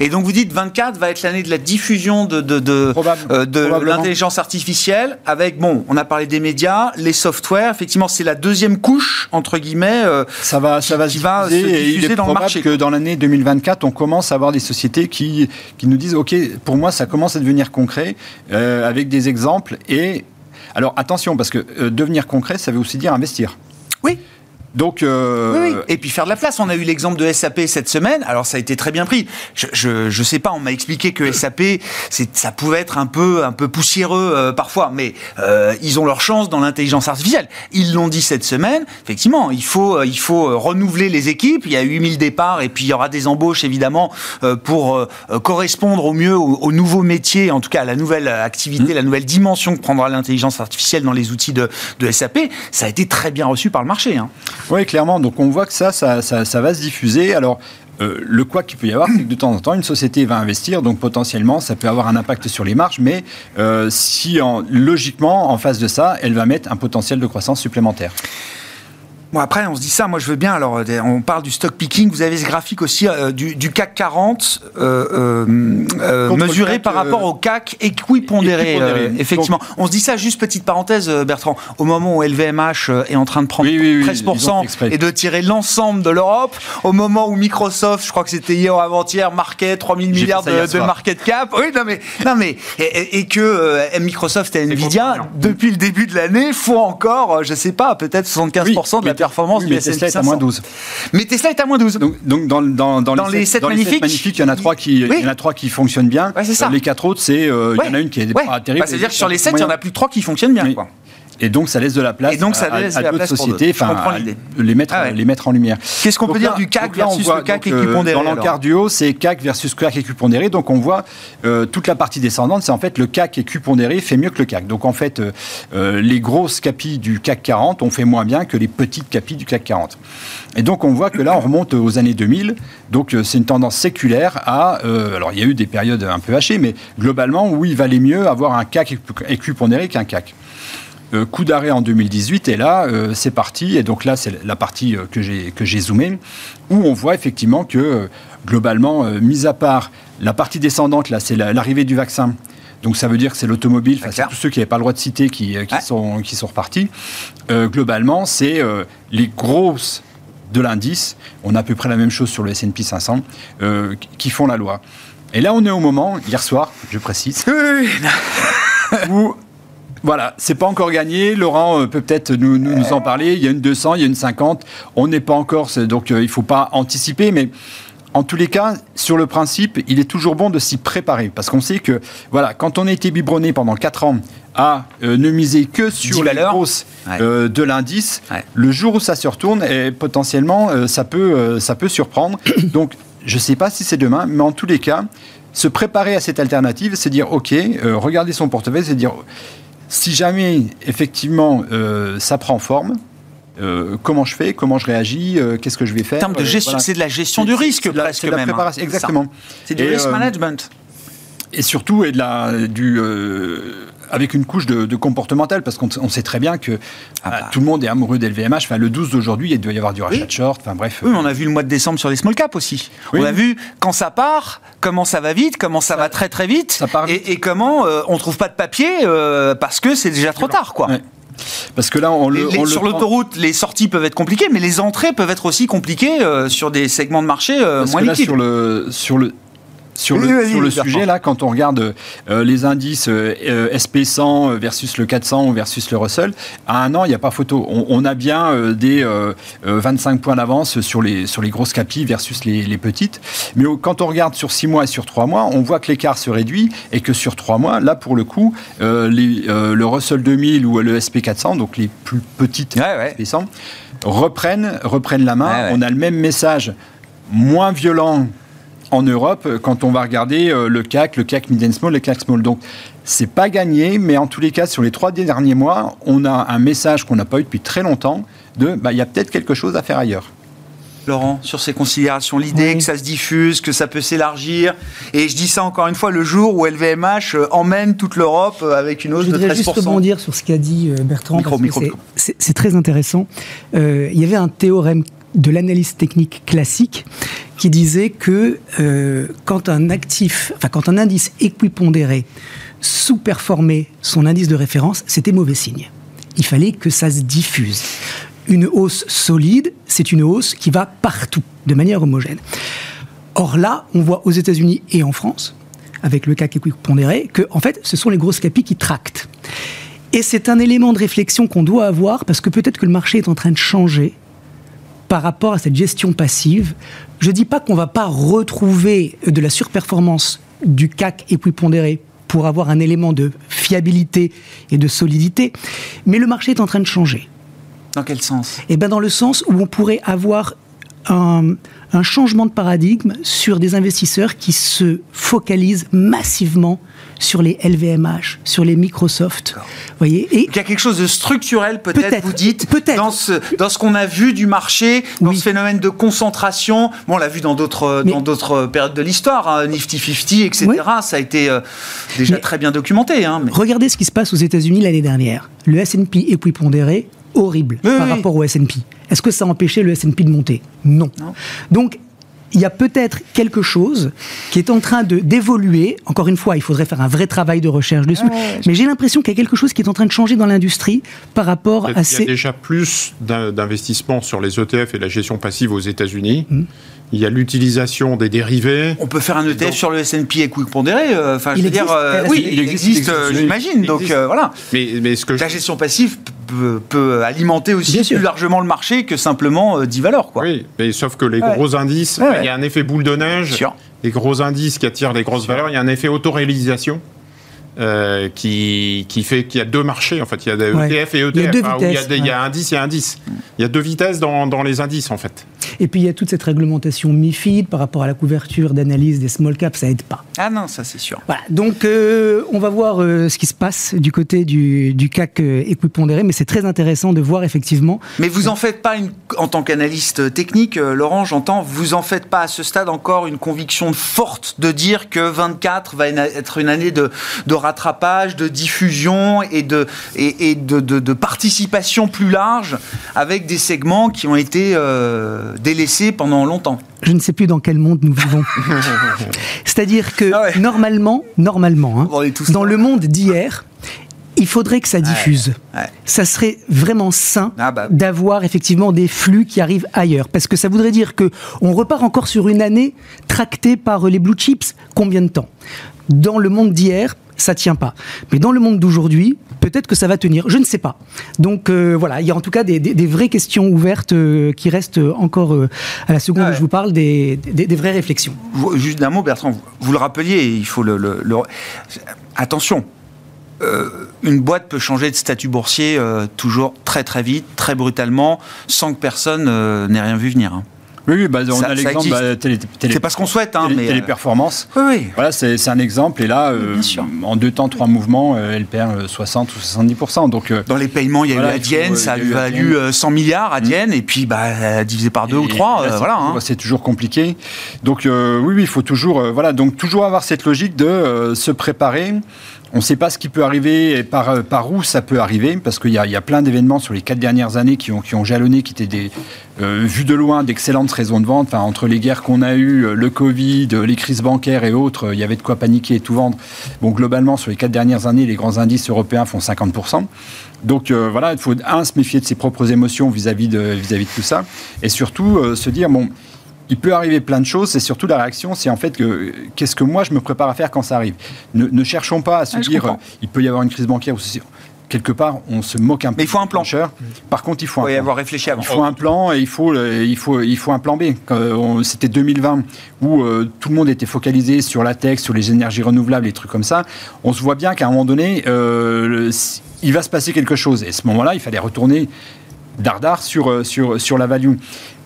Et donc vous dites 24 va être l'année de la diffusion de, de, de, euh, l'intelligence artificielle avec, bon, on a parlé des médias, les softwares, effectivement c'est la deuxième couche, entre guillemets, euh, ça va, ça va, se, diffuser, il est dans le marché. que dans l'année 2024, on commence à avoir des sociétés qui, qui nous disent, OK, pour moi ça commence à devenir concret, euh, avec des exemples. Et alors attention, parce que devenir concret, ça veut aussi dire investir. Oui. Donc, euh, oui, Et puis faire de la place. On a eu l'exemple de SAP cette semaine. Alors ça a été très bien pris. Je je, je sais pas. On m'a expliqué que SAP, ça pouvait être un peu un peu poussiéreux euh, parfois, mais euh, ils ont leur chance dans l'intelligence artificielle. Ils l'ont dit cette semaine. Effectivement, il faut il faut renouveler les équipes. Il y a 8000 départs et puis il y aura des embauches évidemment pour correspondre au mieux aux, nouveaux métiers, en tout cas à la nouvelle activité, mmh. la nouvelle dimension que prendra l'intelligence artificielle dans les outils de, de SAP. Ça a été très bien reçu par le marché. Hein. Oui, clairement. Donc on voit que ça, ça, va se diffuser. Alors, euh, le quoi qu'il peut y avoir, c'est que de temps en temps, une société va investir, donc potentiellement, ça peut avoir un impact sur les marges, mais euh, si logiquement, en face de ça, elle va mettre un potentiel de croissance supplémentaire. Bon, après, on se dit ça, moi je veux bien. Alors, euh, on parle du stock picking. Vous avez ce graphique aussi euh, du, CAC 40 euh, mesuré par rapport au CAC équipondéré. effectivement. on se dit ça, juste petite parenthèse, Bertrand. Au moment où LVMH est en train de prendre 13% et de tirer l'ensemble de l'Europe, au moment où Microsoft, je crois que c'était hier ou avant-hier, marquait 3000 milliards de, market cap. Oui, non mais, non, mais et, que Microsoft et Nvidia, depuis le début de l'année, font encore, je sais pas, peut-être 75% de la performance mais Tesla est à moins 12. Mais Tesla est à moins 12. Donc, dans, les, 7, magnifiques, il y en a 3 qui, il y en a 3 qui fonctionnent bien. Les 4 autres, c'est, euh, il y en a une qui est pas terrible. C'est-à-dire que sur les 7, il y en a plus de 3 qui fonctionnent bien. Quoi. Et donc, ça laisse de la place donc, ça laisse à, d'autres sociétés, enfin, les mettre, ah les mettre en lumière. Qu'est-ce qu'on peut dire du CAC versus le CAC équipondéré Dans l'encardio, c'est CAC versus CAC équipondéré. Donc, on voit euh, toute la partie descendante, c'est en fait le CAC équipondéré fait mieux que le CAC. Donc, en fait, euh, euh, les grosses capis du CAC 40 ont fait moins bien que les petites capis du CAC 40. Et donc, on voit que là, on remonte aux années 2000. Donc, c'est une tendance séculaire à. alors, il y a eu des périodes un peu hachées, mais globalement, où il valait mieux avoir un CAC équipondéré qu'un CAC. Euh, coup d'arrêt en 2018 et là euh, c'est parti et donc là c'est la partie euh, que j'ai que j'ai zoomé où on voit effectivement que globalement mis à part la partie descendante là c'est l'arrivée du vaccin donc ça veut dire que c'est l'automobile, c'est tous ceux qui n'avaient pas le droit de citer qui, qui sont, qui sont repartis. globalement, c'est les grosses de l'indice, on a à peu près la même chose sur le S&P 500, qui font la loi. Et là, on est au moment, hier soir, je précise, où voilà, c'est pas encore gagné. Laurent euh, peut peut-être nous, nous, en parler. Il y a une 200, il y a une 50. On n'est pas encore, donc euh, il faut pas anticiper, mais en tous les cas, sur le principe, il est toujours bon de s'y préparer parce qu'on sait que, voilà, quand on a été biberonné pendant 4 ans à euh, ne miser que sur les grosses de l'indice, le jour où ça se retourne, et potentiellement, ça, peut, ça peut surprendre. Donc, je ne sais pas si c'est demain, mais en tous les cas, se préparer à cette alternative, c'est dire, OK, regarder son portefeuille, c'est dire si jamais, effectivement, euh, ça prend forme, euh, comment je fais, comment je réagis, euh, qu'est-ce que je vais faire? En termes de gestion, c'est de la gestion du risque presque la même. Hein. Exactement. C'est du risk management. Et surtout, et de la, du, avec une couche de, comportemental, parce qu'on sait très bien que ah bah. tout le monde est amoureux d'LVMH. Enfin, le 12 d'aujourd'hui, il doit y avoir du rachat de short. Enfin, bref. Oui, on a vu le mois de décembre sur les small caps aussi. On a vu quand ça part, comment ça va vite, comment ça, va très très vite, ça part et, et, comment euh, on trouve pas de papier euh, parce que c'est déjà trop tard, quoi. Parce que là, on le, sur l'autoroute, les sorties peuvent être compliquées, mais les entrées peuvent être aussi compliquées euh, sur des segments de marché moins liquides. Sur le, sur le, sur le, sur le sujet, là, quand on regarde euh, les indices euh, SP100 versus le 400 versus le Russell, à un an, il n'y a pas photo. On, a bien euh, des 25 points d'avance sur les, sur les grosses capilles versus les, les petites. Mais quand on regarde sur 6 mois et sur 3 mois, on voit que l'écart se réduit et que sur 3 mois, là, pour le coup, les, le Russell 2000 ou le SP400, donc les plus petites SP100, reprennent, reprennent la main. On a le même message moins violent en Europe quand on va regarder le CAC, le CAC Mid Small, le CAC Small. Donc, c'est pas gagné, mais en tous les cas, sur les trois derniers mois, on a un message qu'on n'a pas eu depuis très longtemps de bah, il y a peut-être quelque chose à faire ailleurs. Laurent, sur ces considérations, l'idée que ça se diffuse, que ça peut s'élargir. Et je dis ça encore une fois, le jour où LVMH euh, emmène toute l'Europe euh, avec une hausse de 13%. Je voudrais juste rebondir sur ce qu'a dit euh, Bertrand, c'est très intéressant. il y avait un théorème de l'analyse technique classique qui disait que quand un actif, enfin quand un indice équipondéré sous-performait son indice de référence, c'était mauvais signe. Il fallait que ça se diffuse une hausse solide, c'est une hausse qui va partout, de manière homogène. Or là, on voit aux États-Unis et en France, avec le CAC pondéré, que en fait, ce sont les grosses capis qui tractent. Et c'est un élément de réflexion qu'on doit avoir parce que peut-être que le marché est en train de changer par rapport à cette gestion passive. Je ne dis pas qu'on ne va pas retrouver de la surperformance du CAC pondéré pour avoir un élément de fiabilité et de solidité, mais le marché est en train de changer. Dans quel sens? Eh bien dans le sens où on pourrait avoir un, changement de paradigme sur des investisseurs qui se focalisent massivement sur les LVMH, sur les Microsoft. Voyez Et il y a quelque chose de structurel, peut-être, vous dites, peut dans ce, dans ce qu'on a vu du marché, dans ce phénomène de concentration. Bon, on l'a vu dans d'autres, dans d'autres périodes de l'histoire, hein, Nifty 50, etc. Ça a été euh, déjà très bien documenté. Hein, Regardez ce qui se passe aux États-Unis l'année dernière. Le S&P équipondéré horrible par rapport au S&P. Est-ce que ça a empêché le S&P de monter? Non. Donc, il y a peut-être quelque chose qui est en train de d'évoluer. Encore une fois, il faudrait faire un vrai travail de recherche dessus. mais j'ai l'impression qu'il y a quelque chose qui est en train de changer dans l'industrie par rapport à ces... Il y a déjà plus d'investissements sur les ETF et la gestion passive aux États-Unis. Hmm. Il y a l'utilisation des dérivés. On peut faire un ETF sur le S&P et quick pondéré. Euh, enfin, je veux dire, euh, oui, il, existe, j'imagine. Donc euh, voilà. Mais, mais ce que la gestion passive peut, alimenter aussi plus largement le marché que simplement 10 valeurs. Quoi. Oui, mais sauf que les gros indices, il y a un effet boule de neige. Les gros indices qui attirent les grosses valeurs, il y a un effet autoréalisation. Euh, qui, qui, fait qu'il y a deux marchés, en fait. Il y a des ETF et ETF. Il y a, deux vitesses, il, y a, indice et indice. Il y a deux vitesses dans, dans, les indices, en fait. Et puis, il y a toute cette réglementation MIFID par rapport à la couverture d'analyse des small caps, ça aide pas. Ah non, ça c'est sûr. Voilà, donc euh, on va voir euh, ce qui se passe du côté du, du CAC équipondéré, mais c'est très intéressant de voir effectivement. Mais vous en faites pas, une, en tant qu'analyste technique, Laurent, j'entends, vous en faites pas à ce stade encore une conviction forte de dire que 24 va être une année de, de rattrapage, de diffusion et de, et, de, de, participation plus large avec des segments qui ont été euh, délaissés pendant longtemps. Je ne sais plus dans quel monde nous vivons. C'est-à-dire que ah normalement, normalement, hein, dans le monde d'hier, il faudrait que ça diffuse. Ça serait vraiment sain ah bah d'avoir effectivement des flux qui arrivent ailleurs, parce que ça voudrait dire que on repart encore sur une année tractée par les blue chips. Combien de temps? Dans le monde d'hier, ça tient pas. Mais dans le monde d'aujourd'hui, peut-être que ça va tenir. Je ne sais pas. Donc euh, voilà, il y a en tout cas des, vraies questions ouvertes euh, qui restent encore euh, à la seconde où je vous parle, des, vraies réflexions. Juste d'un mot, Bertrand, vous, le rappeliez, il faut le... Attention, une boîte peut changer de statut boursier toujours très très vite, très brutalement, sans que personne n'ait rien vu venir. Hein. Oui, bah, on a l'exemple bah, C'est pas ce qu'on souhaite, hein, mais téléperformance. Oui, oui. Voilà, c'est un exemple. Et là, euh, en deux temps, trois mouvements, euh, elle perd 60 ou 70 Donc dans les paiements, il y a eu Adienne, ça a valu 100 milliards Adienne, et puis bah divisé par deux ou trois, voilà. Hein. C'est toujours compliqué. Donc oui, oui, il faut toujours, voilà, donc toujours avoir cette logique de se préparer. On ne sait pas ce qui peut arriver et par, euh, par où ça peut arriver, parce qu'il y, a plein d'événements sur les quatre dernières années qui ont, jalonné, qui étaient des, euh, vus de loin d'excellentes raisons de vente. Enfin, entre les guerres qu'on a eues, euh, le Covid, les crises bancaires et autres, il y avait de quoi paniquer et tout vendre. Bon, globalement, sur les quatre dernières années, les grands indices européens font 50%. Donc voilà, il faut, un, se méfier de ses propres émotions vis-à-vis de, vis-à-vis de tout ça, et surtout se dire, bon, il peut arriver plein de choses, c'est surtout la réaction, c'est en fait que qu'est-ce que moi je me prépare à faire quand ça arrive. Ne, cherchons pas à se dire il peut y avoir une crise bancaire ou quelque part, on se moque un peu. Mais il faut un plan. Par contre, il faut, un y avoir réfléchi avant. Il faut un plan et il faut, il faut, il faut un plan B. C'était 2020 où euh, tout le monde était focalisé sur la tech, sur les énergies renouvelables, les trucs comme ça. On se voit bien qu'à un moment donné, euh, il va se passer quelque chose. Et à ce moment-là, il fallait retourner dardard sur, euh, sur, sur la value.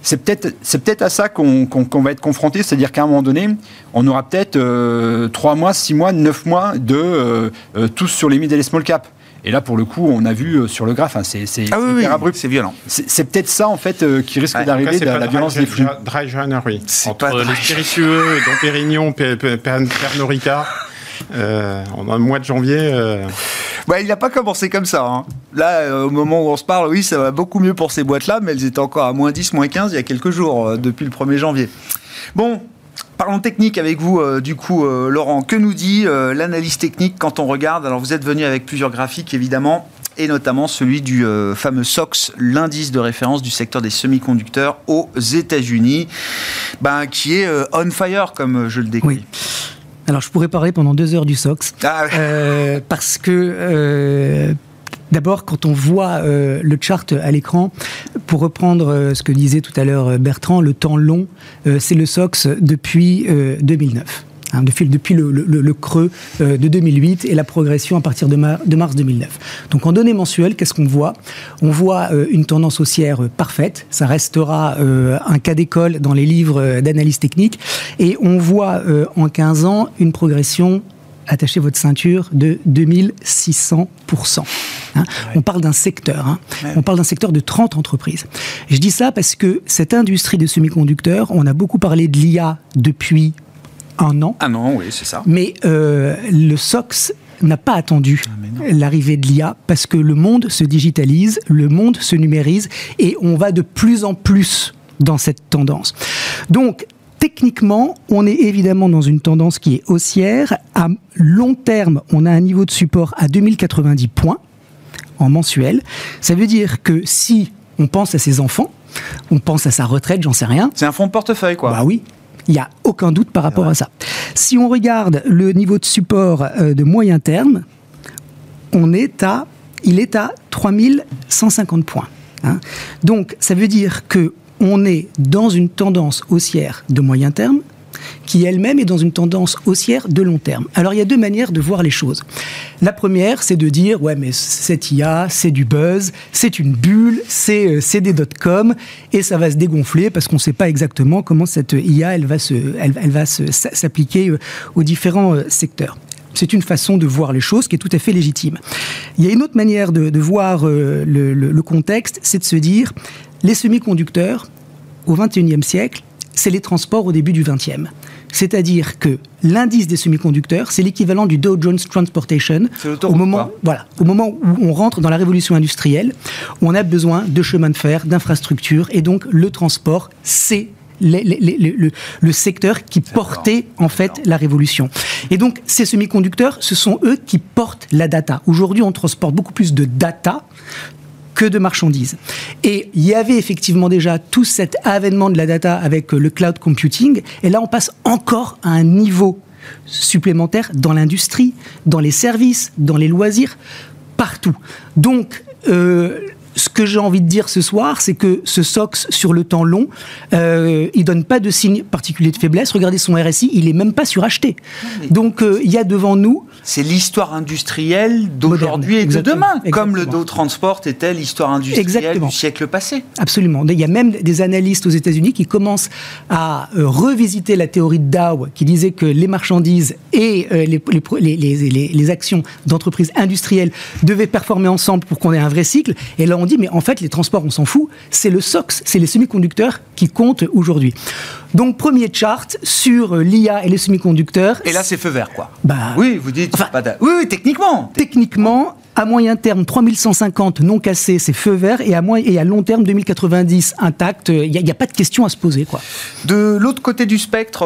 C'est peut-être c'est peut-être à ça qu'on va être confronté, c'est-à-dire qu'à un moment donné, on aura peut-être euh, 3 mois, 6 mois, 9 mois de euh, euh, tous sur les mid et les small cap. Et là, pour le coup, on a vu euh, sur le graphe, hein, c'est ah oui, abrupt, c'est violent. C'est peut-être ça, en fait, qui risque d'arriver, la, la violence des flux. Dry January. Entre les spiritueux, Dom Pérignon, Pernod Ricard. Euh, en un mois de janvier. Euh... Bah, il n'a pas commencé comme ça. Hein. Là, euh, au moment où on se parle, oui, ça va beaucoup mieux pour ces boîtes-là, mais elles étaient encore à moins 10, moins 15 il y a quelques jours, euh, depuis le 1er janvier. Bon, Parlons technique avec vous, du coup, Laurent. Que nous dit l'analyse technique quand on regarde? Alors, vous êtes venu avec plusieurs graphiques, évidemment, et notamment celui du fameux SOX, l'indice de référence du secteur des semi-conducteurs aux États-Unis, ben, qui est on fire, comme je le décris. Alors, je pourrais parler pendant deux heures du SOX. Ah euh, parce que. Euh, d'abord, quand on voit euh, le chart à l'écran, pour reprendre ce que disait tout à l'heure Bertrand, le temps long, c'est le SOX depuis 2009. Hein, depuis, depuis le, creux euh, de 2008 et la progression à partir de, mars 2009. Donc en données mensuelles, qu'est-ce qu'on voit? On voit euh, une tendance haussière euh, parfaite, ça restera un cas d'école dans les livres d'analyse technique, et on voit en 15 ans une progression attachez votre ceinture, de 2600%. Hein. On parle d'un secteur, hein. on parle d'un secteur de 30 entreprises. Je dis ça parce que cette industrie des semi-conducteurs, on a beaucoup parlé de l'IA depuis un an. Un an, oui, c'est ça. Mais euh, le SOX n'a pas attendu ah, l'arrivée de l'IA parce que le monde se digitalise, le monde se numérise et on va de plus en plus dans cette tendance. Donc, techniquement, on est évidemment dans une tendance qui est haussière. À long terme, on a un niveau de support à 2090 points en mensuel. Ça veut dire que si on pense à ses enfants, on pense à sa retraite, j'en sais rien. C'est un fonds de portefeuille, quoi. Bah oui. Il n'y a aucun doute par rapport à ça. Si on regarde le niveau de support euh, de moyen terme, on est à, il est à 3150 points. Hein. Donc, ça veut dire que on est dans une tendance haussière de moyen terme qui elle-même est dans une tendance haussière de long terme. Alors il y a deux manières de voir les choses. La première, c'est de dire, ouais, mais cette IA, c'est du buzz, c'est une bulle, c'est euh, des dot-com, et ça va se dégonfler parce qu'on ne sait pas exactement comment cette IA, elle va s'appliquer euh, aux différents euh, secteurs. C'est une façon de voir les choses qui est tout à fait légitime. Il y a une autre manière de, voir le, le contexte, c'est de se dire, les semi-conducteurs, au XXIe siècle, c'est les transports au début du XXe. C'est-à-dire que l'indice des semi-conducteurs, c'est l'équivalent du Dow Jones Transportation. Au moment, voilà, au moment où on rentre dans la révolution industrielle, où on a besoin de chemins de fer, d'infrastructures, et donc le transport, c'est le, secteur qui portait en fait la révolution. Et donc ces semi-conducteurs, ce sont eux qui portent la data. Aujourd'hui, on transporte beaucoup plus de data que de marchandises. Et il y avait effectivement déjà tout cet avènement de la data avec le cloud computing, et là on passe encore à un niveau supplémentaire dans l'industrie, dans les services, dans les loisirs, partout. Donc, euh, ce que j'ai envie de dire ce soir, c'est que ce SOX sur le temps long, euh, il donne pas de signe particulier de faiblesse. Regardez son RSI, il est même pas suracheté. Donc euh, il y a devant nous. C'est l'histoire industrielle d'aujourd'hui et de demain, comme le Dow Transport était l'histoire industrielle du siècle passé. Absolument. Il y a même des analystes aux États-Unis qui commencent à euh, revisiter la théorie de Dow, qui disait que les marchandises et euh, les, les, les, les, actions d'entreprises industrielles devaient performer ensemble pour qu'on ait un vrai cycle. Et là, on dit, mais en fait, les transports, on s'en fout. C'est le SOX, c'est les semi-conducteurs qui comptent aujourd'hui. Donc, premier chart sur euh, l'IA et les semi-conducteurs. Et là, c'est feu vert, quoi. Bah, oui, vous dites. pas oui, oui, techniquement. Techniquement, à moyen terme, 3150 non cassés, c'est feu vert, et à, et à long terme, 2090 intact. Il n'y a, pas de question à se poser, quoi. De l'autre côté du spectre,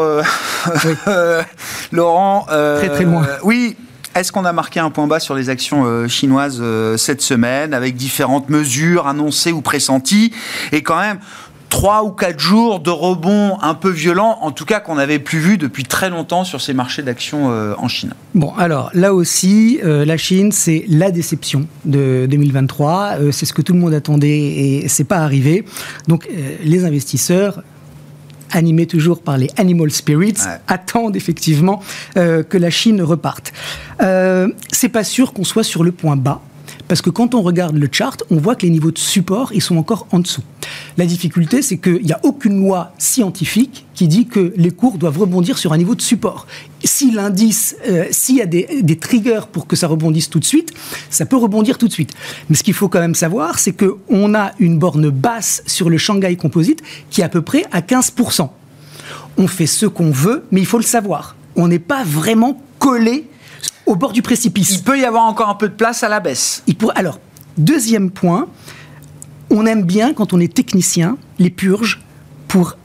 euh, Laurent. Euh, très, très loin. oui, est-ce qu'on a marqué un point bas sur les actions euh, chinoises euh, cette semaine avec différentes mesures annoncées ou pressenties? Et quand même trois ou quatre jours de rebond un peu violent, en tout cas qu'on n'avait plus vu depuis très longtemps sur ces marchés d'actions euh, en Chine. Bon, alors là aussi, la Chine, c'est la déception de 2023. c'est ce que tout le monde attendait et c'est pas arrivé. Donc les investisseurs animés toujours par les animal spirits, attendent effectivement euh, que la Chine reparte. Euh, c'est pas sûr qu'on soit sur le point bas Parce que quand on regarde le chart, on voit que les niveaux de support, ils sont encore en dessous. La difficulté, c'est qu'il n'y a aucune loi scientifique qui dit que les cours doivent rebondir sur un niveau de support. Si l'indice, euh, s'il y a des, des, triggers pour que ça rebondisse tout de suite, ça peut rebondir tout de suite. Mais ce qu'il faut quand même savoir, c'est qu'on a une borne basse sur le Shanghai Composite qui est à peu près à 15%. On fait ce qu'on veut, mais il faut le savoir. On n'est pas vraiment collé au bord du précipice. Il peut y avoir encore un peu de place à la baisse. Il Alors, deuxième point, on aime bien, quand on est technicien, les purges pour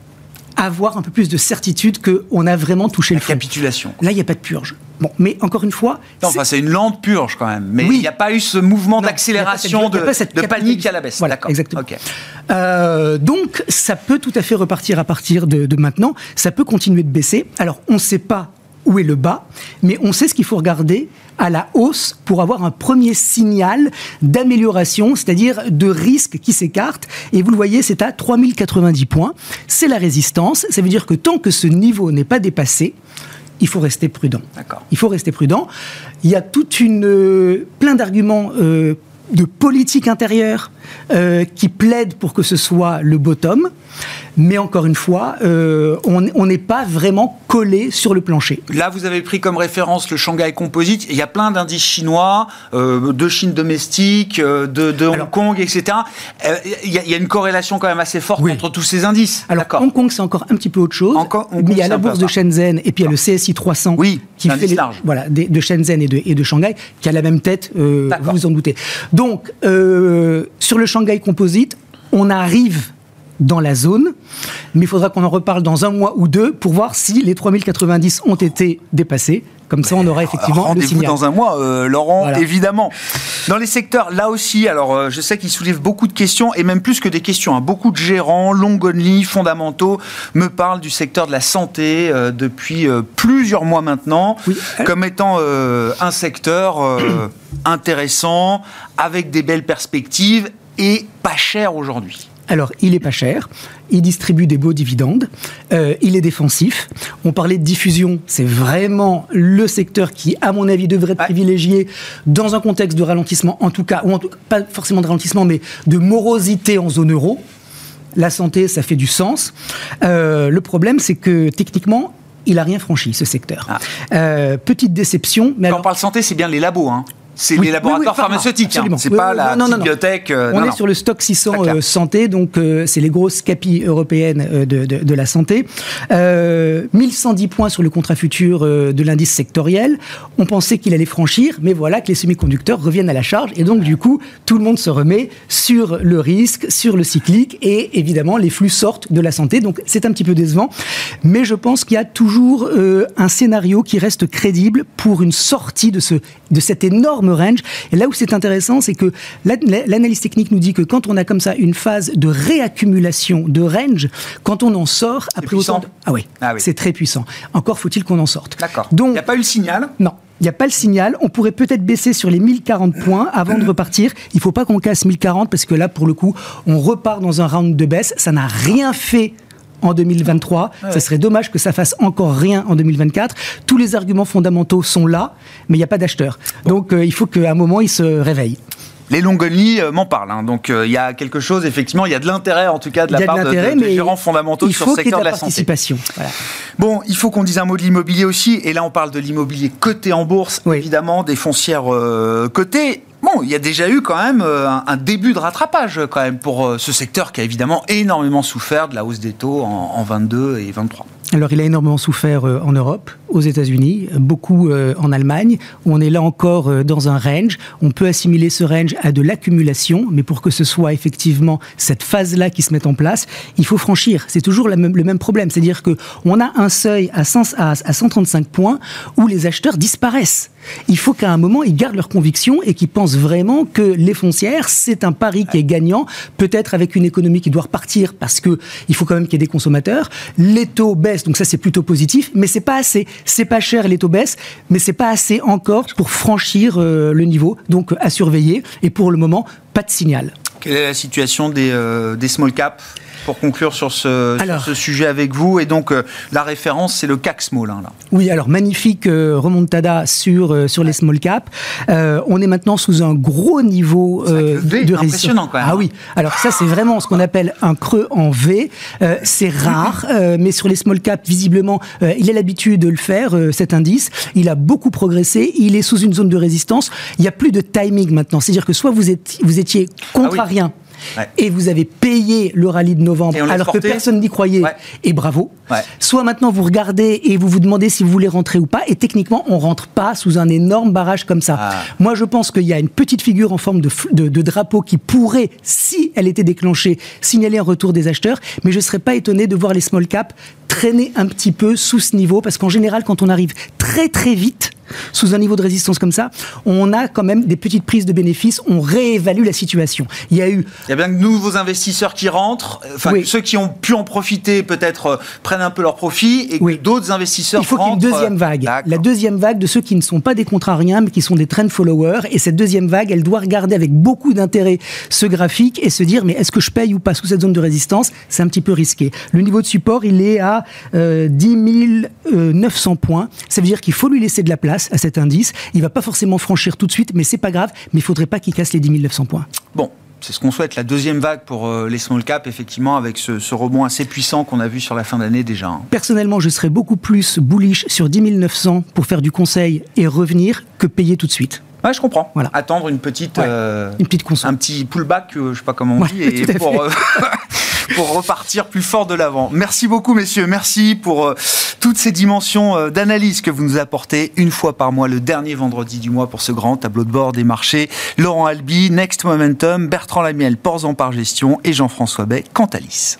avoir un peu plus de certitude qu'on a vraiment touché la le fond. capitulation. Là, il n'y a pas de purge. Bon, mais encore une fois. enfin, c'est une lente purge quand même. Mais il n'y a pas eu ce mouvement d'accélération, de, de panique à la baisse. Voilà, exactement. Euh, donc, ça peut tout à fait repartir à partir de, de maintenant. Ça peut continuer de baisser. Alors, on ne sait pas où est le bas, mais on sait ce qu'il faut regarder à la hausse pour avoir un premier signal d'amélioration, c'est-à-dire de risque qui s'écarte. Et vous le voyez, c'est à 3090 points. C'est la résistance. Ça veut dire que tant que ce niveau n'est pas dépassé, il faut rester prudent. Il faut rester prudent. Il y a toute une euh, plein d'arguments euh, de politique intérieure euh, qui plaident pour que ce soit le bottom. Mais encore une fois, euh, on n'est pas vraiment collé sur le plancher. Là, vous avez pris comme référence le Shanghai Composite. Il y a plein d'indices chinois, euh, de Chine domestique, de, Hong Kong, etc. il, y a, une corrélation quand même assez forte entre tous ces indices. Alors, Hong Kong, c'est encore un petit peu autre chose. mais il y a la bourse de Shenzhen et puis il y a le CSI 300 qui fait les, large. Voilà, de, Shenzhen et de, et de Shanghai, qui a la même tête, vous vous en doutez. Donc, sur le Shanghai Composite, on arrive dans la zone, mais il faudra qu'on en reparle dans un mois ou deux pour voir si les 3090 ont été dépassés. Comme ça, on aura effectivement signal. dans un mois, euh, Laurent, évidemment. Dans les secteurs, là aussi, alors euh, je sais qu'ils soulèvent beaucoup de questions, et même plus que des questions. Hein. beaucoup de gérants, long only, fondamentaux, me parlent du secteur de la santé euh, depuis plusieurs mois maintenant, comme étant un secteur intéressant, avec des belles perspectives et pas cher aujourd'hui. Alors, il est pas cher, il distribue des beaux dividendes, euh, il est défensif. On parlait de diffusion, c'est vraiment le secteur qui, à mon avis, devrait être privilégié dans un contexte de ralentissement, en tout cas, ou pas forcément de ralentissement, mais de morosité en zone euro. La santé, ça fait du sens. Euh, le problème, c'est que techniquement, il n'a rien franchi, ce secteur. Ah. Euh, petite déception. Mais Quand on parle santé, c'est bien les labos. Hein. C'est les laboratoires pharmaceutiques, hein. c'est pas la bibliothèque. Euh, on est sur le stock 600 euh, santé, donc euh, c'est les grosses capis européennes de, de, la santé. 1110 points sur le contrat futur de l'indice sectoriel. On pensait qu'il allait franchir, mais voilà que les semi-conducteurs reviennent à la charge, et donc du coup, tout le monde se remet sur le risque, sur le cyclique, et évidemment, les flux sortent de la santé, donc c'est un petit peu décevant. Mais je pense qu'il y a toujours un scénario qui reste crédible pour une sortie de, ce, de cet énorme range. Et là où c'est intéressant, c'est que l'analyse technique nous dit que quand on a comme ça une phase de réaccumulation de range, quand on en sort, après autant ah, oui, ah oui. c'est très puissant. Encore faut-il qu'on en sorte. D'accord. Donc, il n'y a pas eu le signal Non. Il n'y a pas le signal. On pourrait peut-être baisser sur les 1040 points avant de repartir. Il ne faut pas qu'on casse 1040 parce que là, pour le coup, on repart dans un round de baisse. Ça n'a rien fait en 2023. Ça serait dommage que ça fasse encore rien en 2024. Tous les arguments fondamentaux sont là, mais il n'y a pas d'acheteurs. Donc euh, il faut qu'à un moment, ils se réveillent. Les longs euh, m'en parlent. Hein. Donc euh, il y a quelque chose, effectivement, il y a de l'intérêt en tout cas de la part de, de, gérants fondamentaux sur le secteur de la, participation. Bon, il faut qu'on dise un mot de l'immobilier aussi. Et là, on parle de l'immobilier coté en bourse, évidemment, des foncières cotées. Bon, il y a déjà eu quand même euh, un, début de rattrapage quand même pour euh, ce secteur qui a évidemment énormément souffert de la hausse des taux en, en 22 et 23. Alors, il a énormément souffert euh, en Europe, aux États-Unis, beaucoup euh, en Allemagne, on est là encore euh, dans un range. On peut assimiler ce range à de l'accumulation, mais pour que ce soit effectivement cette phase-là qui se mette en place, il faut franchir. C'est toujours le même problème, c'est-à-dire que on a un seuil à, 135 points où les acheteurs disparaissent. Il faut qu'à un moment, ils gardent leur conviction et qu'ils pensent vraiment que les foncières, c'est un pari qui est gagnant, peut-être avec une économie qui doit repartir parce que il faut quand même qu'il y ait des consommateurs. Les taux baissent donc ça c'est plutôt positif, mais c'est pas assez. C'est pas cher les taux baissent, mais c'est pas assez encore pour franchir euh, le niveau. Donc à surveiller. Et pour le moment, pas de signal. Quelle est la situation des, euh, des small caps? Pour conclure sur ce, ce sujet avec vous. Et donc, euh, la référence, c'est le CAC Small. Hein, là. Oui, alors magnifique euh, remontada sur, euh, sur les small caps. on est maintenant sous un gros niveau de impressionnant quand même. Ah oui, alors ça, c'est vraiment ce qu'on appelle un creux en V. c'est rare, mais sur les small caps, visiblement, il a l'habitude de le faire, cet indice. Il a beaucoup progressé. Il est sous une zone de résistance. Il n'y a plus de timing maintenant. C'est-à-dire que soit vous, êtes, vous étiez contrarien. Ah et vous avez payé le rallye de novembre alors que personne n'y croyait, et bravo. Soit maintenant vous regardez et vous vous demandez si vous voulez rentrer ou pas, et techniquement on rentre pas sous un énorme barrage comme ça. Ah. Moi je pense qu'il y a une petite figure en forme de, de, drapeau qui pourrait, si elle était déclenchée, signaler un retour des acheteurs, mais je ne serais pas étonné de voir les small caps traîner un petit peu sous ce niveau, parce qu'en général quand on arrive très très vite, sous un niveau de résistance comme ça, on a quand même des petites prises de bénéfices, on réévalue la situation. Il y a eu... Il y a bien de nouveaux investisseurs qui rentrent, enfin ceux qui ont pu en profiter peut-être euh, prennent un peu leur profit, et d'autres investisseurs Il faut qu'il y ait une deuxième vague. La deuxième vague de ceux qui ne sont pas des contrariens, mais qui sont des trend followers, et cette deuxième vague, elle doit regarder avec beaucoup d'intérêt ce graphique et se dire, mais est-ce que je paye ou pas sous cette zone de résistance? C'est un petit peu risqué. Le niveau de support, il est à 10 euh, 900 points. Ça veut dire qu'il faut lui laisser de la place à cet indice. Il va pas forcément franchir tout de suite, mais c'est pas grave. Mais il faudrait pas qu'il casse les 10 900 points. Bon, c'est ce qu'on souhaite, la deuxième vague pour euh, les small caps, effectivement, avec ce, rebond assez puissant qu'on a vu sur la fin d'année déjà. Hein. Personnellement, je serais beaucoup plus bullish sur 10 900 pour faire du conseil et revenir que payer tout de suite. Ouais, je comprends. Voilà. Attendre une petite, euh, une petite un petit pullback, euh, je sais pas comment on dit, et pour, pour repartir plus fort de l'avant. Merci beaucoup, messieurs. Merci pour euh, toutes ces dimensions euh, d'analyse que vous nous apportez une fois par mois, le dernier vendredi du mois pour ce grand tableau de bord des marchés. Laurent Albi, Next Momentum, Bertrand Lamiel, Ports en par gestion et Jean-François Bay, Cantalis.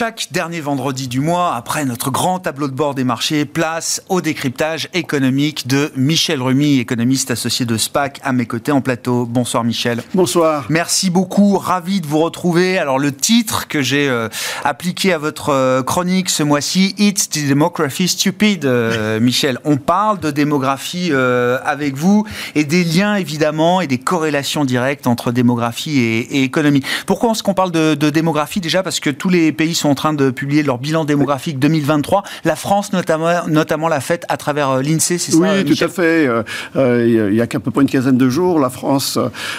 Chaque dernier vendredi du mois, après notre grand tableau de bord des marchés, place au décryptage économique de Michel Remy, économiste associé de SPAC, à mes côtés en plateau. Bonsoir Michel. Bonsoir. Merci beaucoup, ravi de vous retrouver. Alors le titre que j'ai euh, appliqué à votre euh, chronique ce mois-ci, It's the Demography Stupid, euh, Michel. On parle de démographie avec vous et des liens évidemment et des corrélations directes entre démographie et, économie. Pourquoi est-ce qu'on parle de, de démographie déjà? Parce que tous les pays sont en train de publier leur bilan démographique 2023. La France, notamment, notamment l'a fête à travers euh, l'INSEE, c'est ça Oui, tout à fait. Euh, euh, il y a qu'à peu près une quinzaine de jours, la France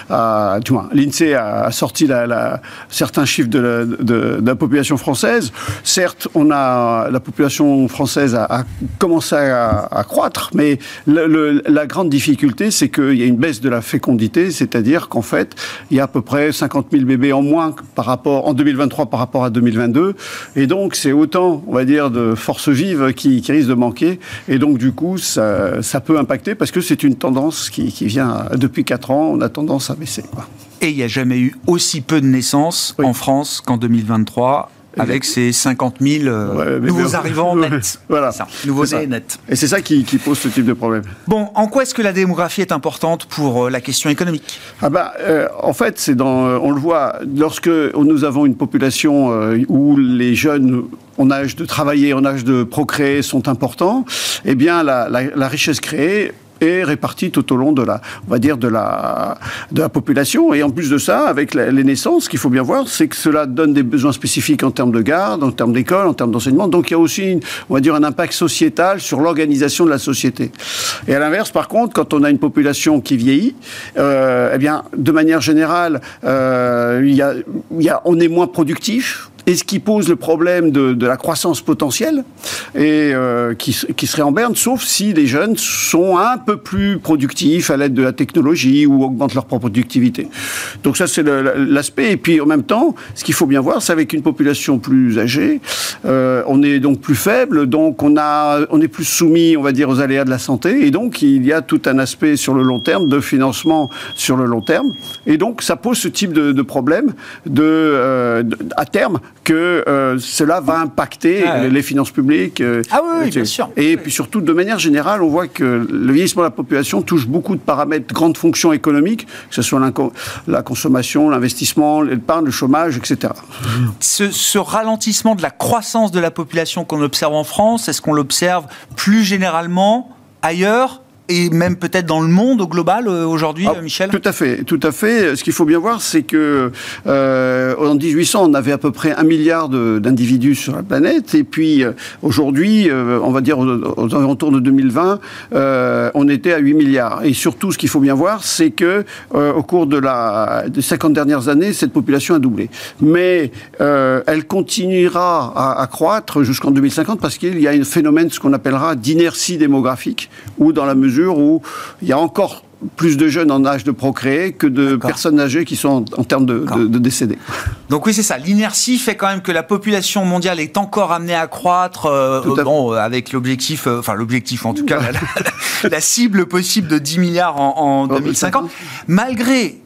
a, l'INSEE a sorti la, certains chiffres de la, population française. Certes, on a, la population française a, commencé à, croître, mais la grande difficulté, c'est qu'il y a une baisse de la fécondité, c'est-à-dire qu'en fait, il y a à peu près 50 000 bébés en moins par rapport, en 2023 par rapport à 2022. Et donc, c'est autant, on va dire, de forces vives qui, qui risquent de manquer. Et donc, du coup, ça, ça peut impacter parce que c'est une tendance qui, qui, vient depuis 4 ans. On a tendance à baisser. Et il n'y a jamais eu aussi peu de naissances en France qu'en 2023 avec ces 50 000 euh, nouveaux arrivants nets. voilà. nouveaux nets nets. Et c'est ça qui, pose ce type de problème. Bon, en quoi est-ce que la démographie est importante pour euh, la question économique? Ah bah, euh, En fait, c'est dans, on le voit, lorsque nous avons une population où les jeunes en âge de travailler, en âge de procréer sont importants, eh bien, la, la richesse créée est répartie tout au long de la, on va dire, de la, de la population. Et en plus de ça, avec les naissances, ce qu'il faut bien voir, c'est que cela donne des besoins spécifiques en termes de garde, en termes d'école, en termes d'enseignement. Donc il y a aussi, on va dire, un impact sociétal sur l'organisation de la société. Et à l'inverse, par contre, quand on a une population qui vieillit, euh, eh bien, de manière générale, euh, il y a, il y a, on est moins productif, et ce qui pose le problème de, la croissance potentielle et euh, qui, serait en berne, sauf si les jeunes sont un peu plus productifs à l'aide de la technologie ou augmentent leur propre productivité. Donc ça c'est l'aspect. Et puis en même temps, ce qu'il faut bien voir, c'est avec une population plus âgée, euh, on est donc plus faible, donc on a, on est plus soumis, on va dire, aux aléas de la santé, et donc il y a tout un aspect sur le long terme de financement sur le long terme, et donc ça pose ce type de, problème de, euh, de à terme que euh, cela va impacter les finances publiques ah oui, bien sûr. Et puis surtout, de manière générale, on voit que le vieillissement de la population touche beaucoup de paramètres, grandes fonctions économiques, que ce soit la consommation, l'investissement, l'épargne, le chômage, etc. Ce, ce ralentissement de la croissance de la population qu'on observe en France, est-ce qu'on l'observe plus généralement ailleurs et même peut-être dans le monde au global euh, aujourd'hui, ah, Michel Tout à fait, tout à fait. Ce qu'il faut bien voir, c'est que euh, en 1800, on avait à peu près un milliard d'individus sur la planète, et puis euh, aujourd'hui, euh, on va dire aux, aux, alentours de 2020, on était à 8 milliards. Et surtout, ce qu'il faut bien voir, c'est que au cours de la, des 50 dernières années, cette population a doublé. Mais elle continuera à, à croître jusqu'en 2050 parce qu'il y a un phénomène, ce qu'on appellera d'inertie démographique, ou dans la mesure où il y a encore plus de jeunes en âge de procréer que de personnes âgées qui sont en, termes de, décédés. Donc oui, c'est ça. L'inertie fait quand même que la population mondiale est encore amenée à croître, euh, bon, avec l'objectif, euh, enfin l'objectif en tout cas, la, cible possible de 10 milliards en, 2050, malgré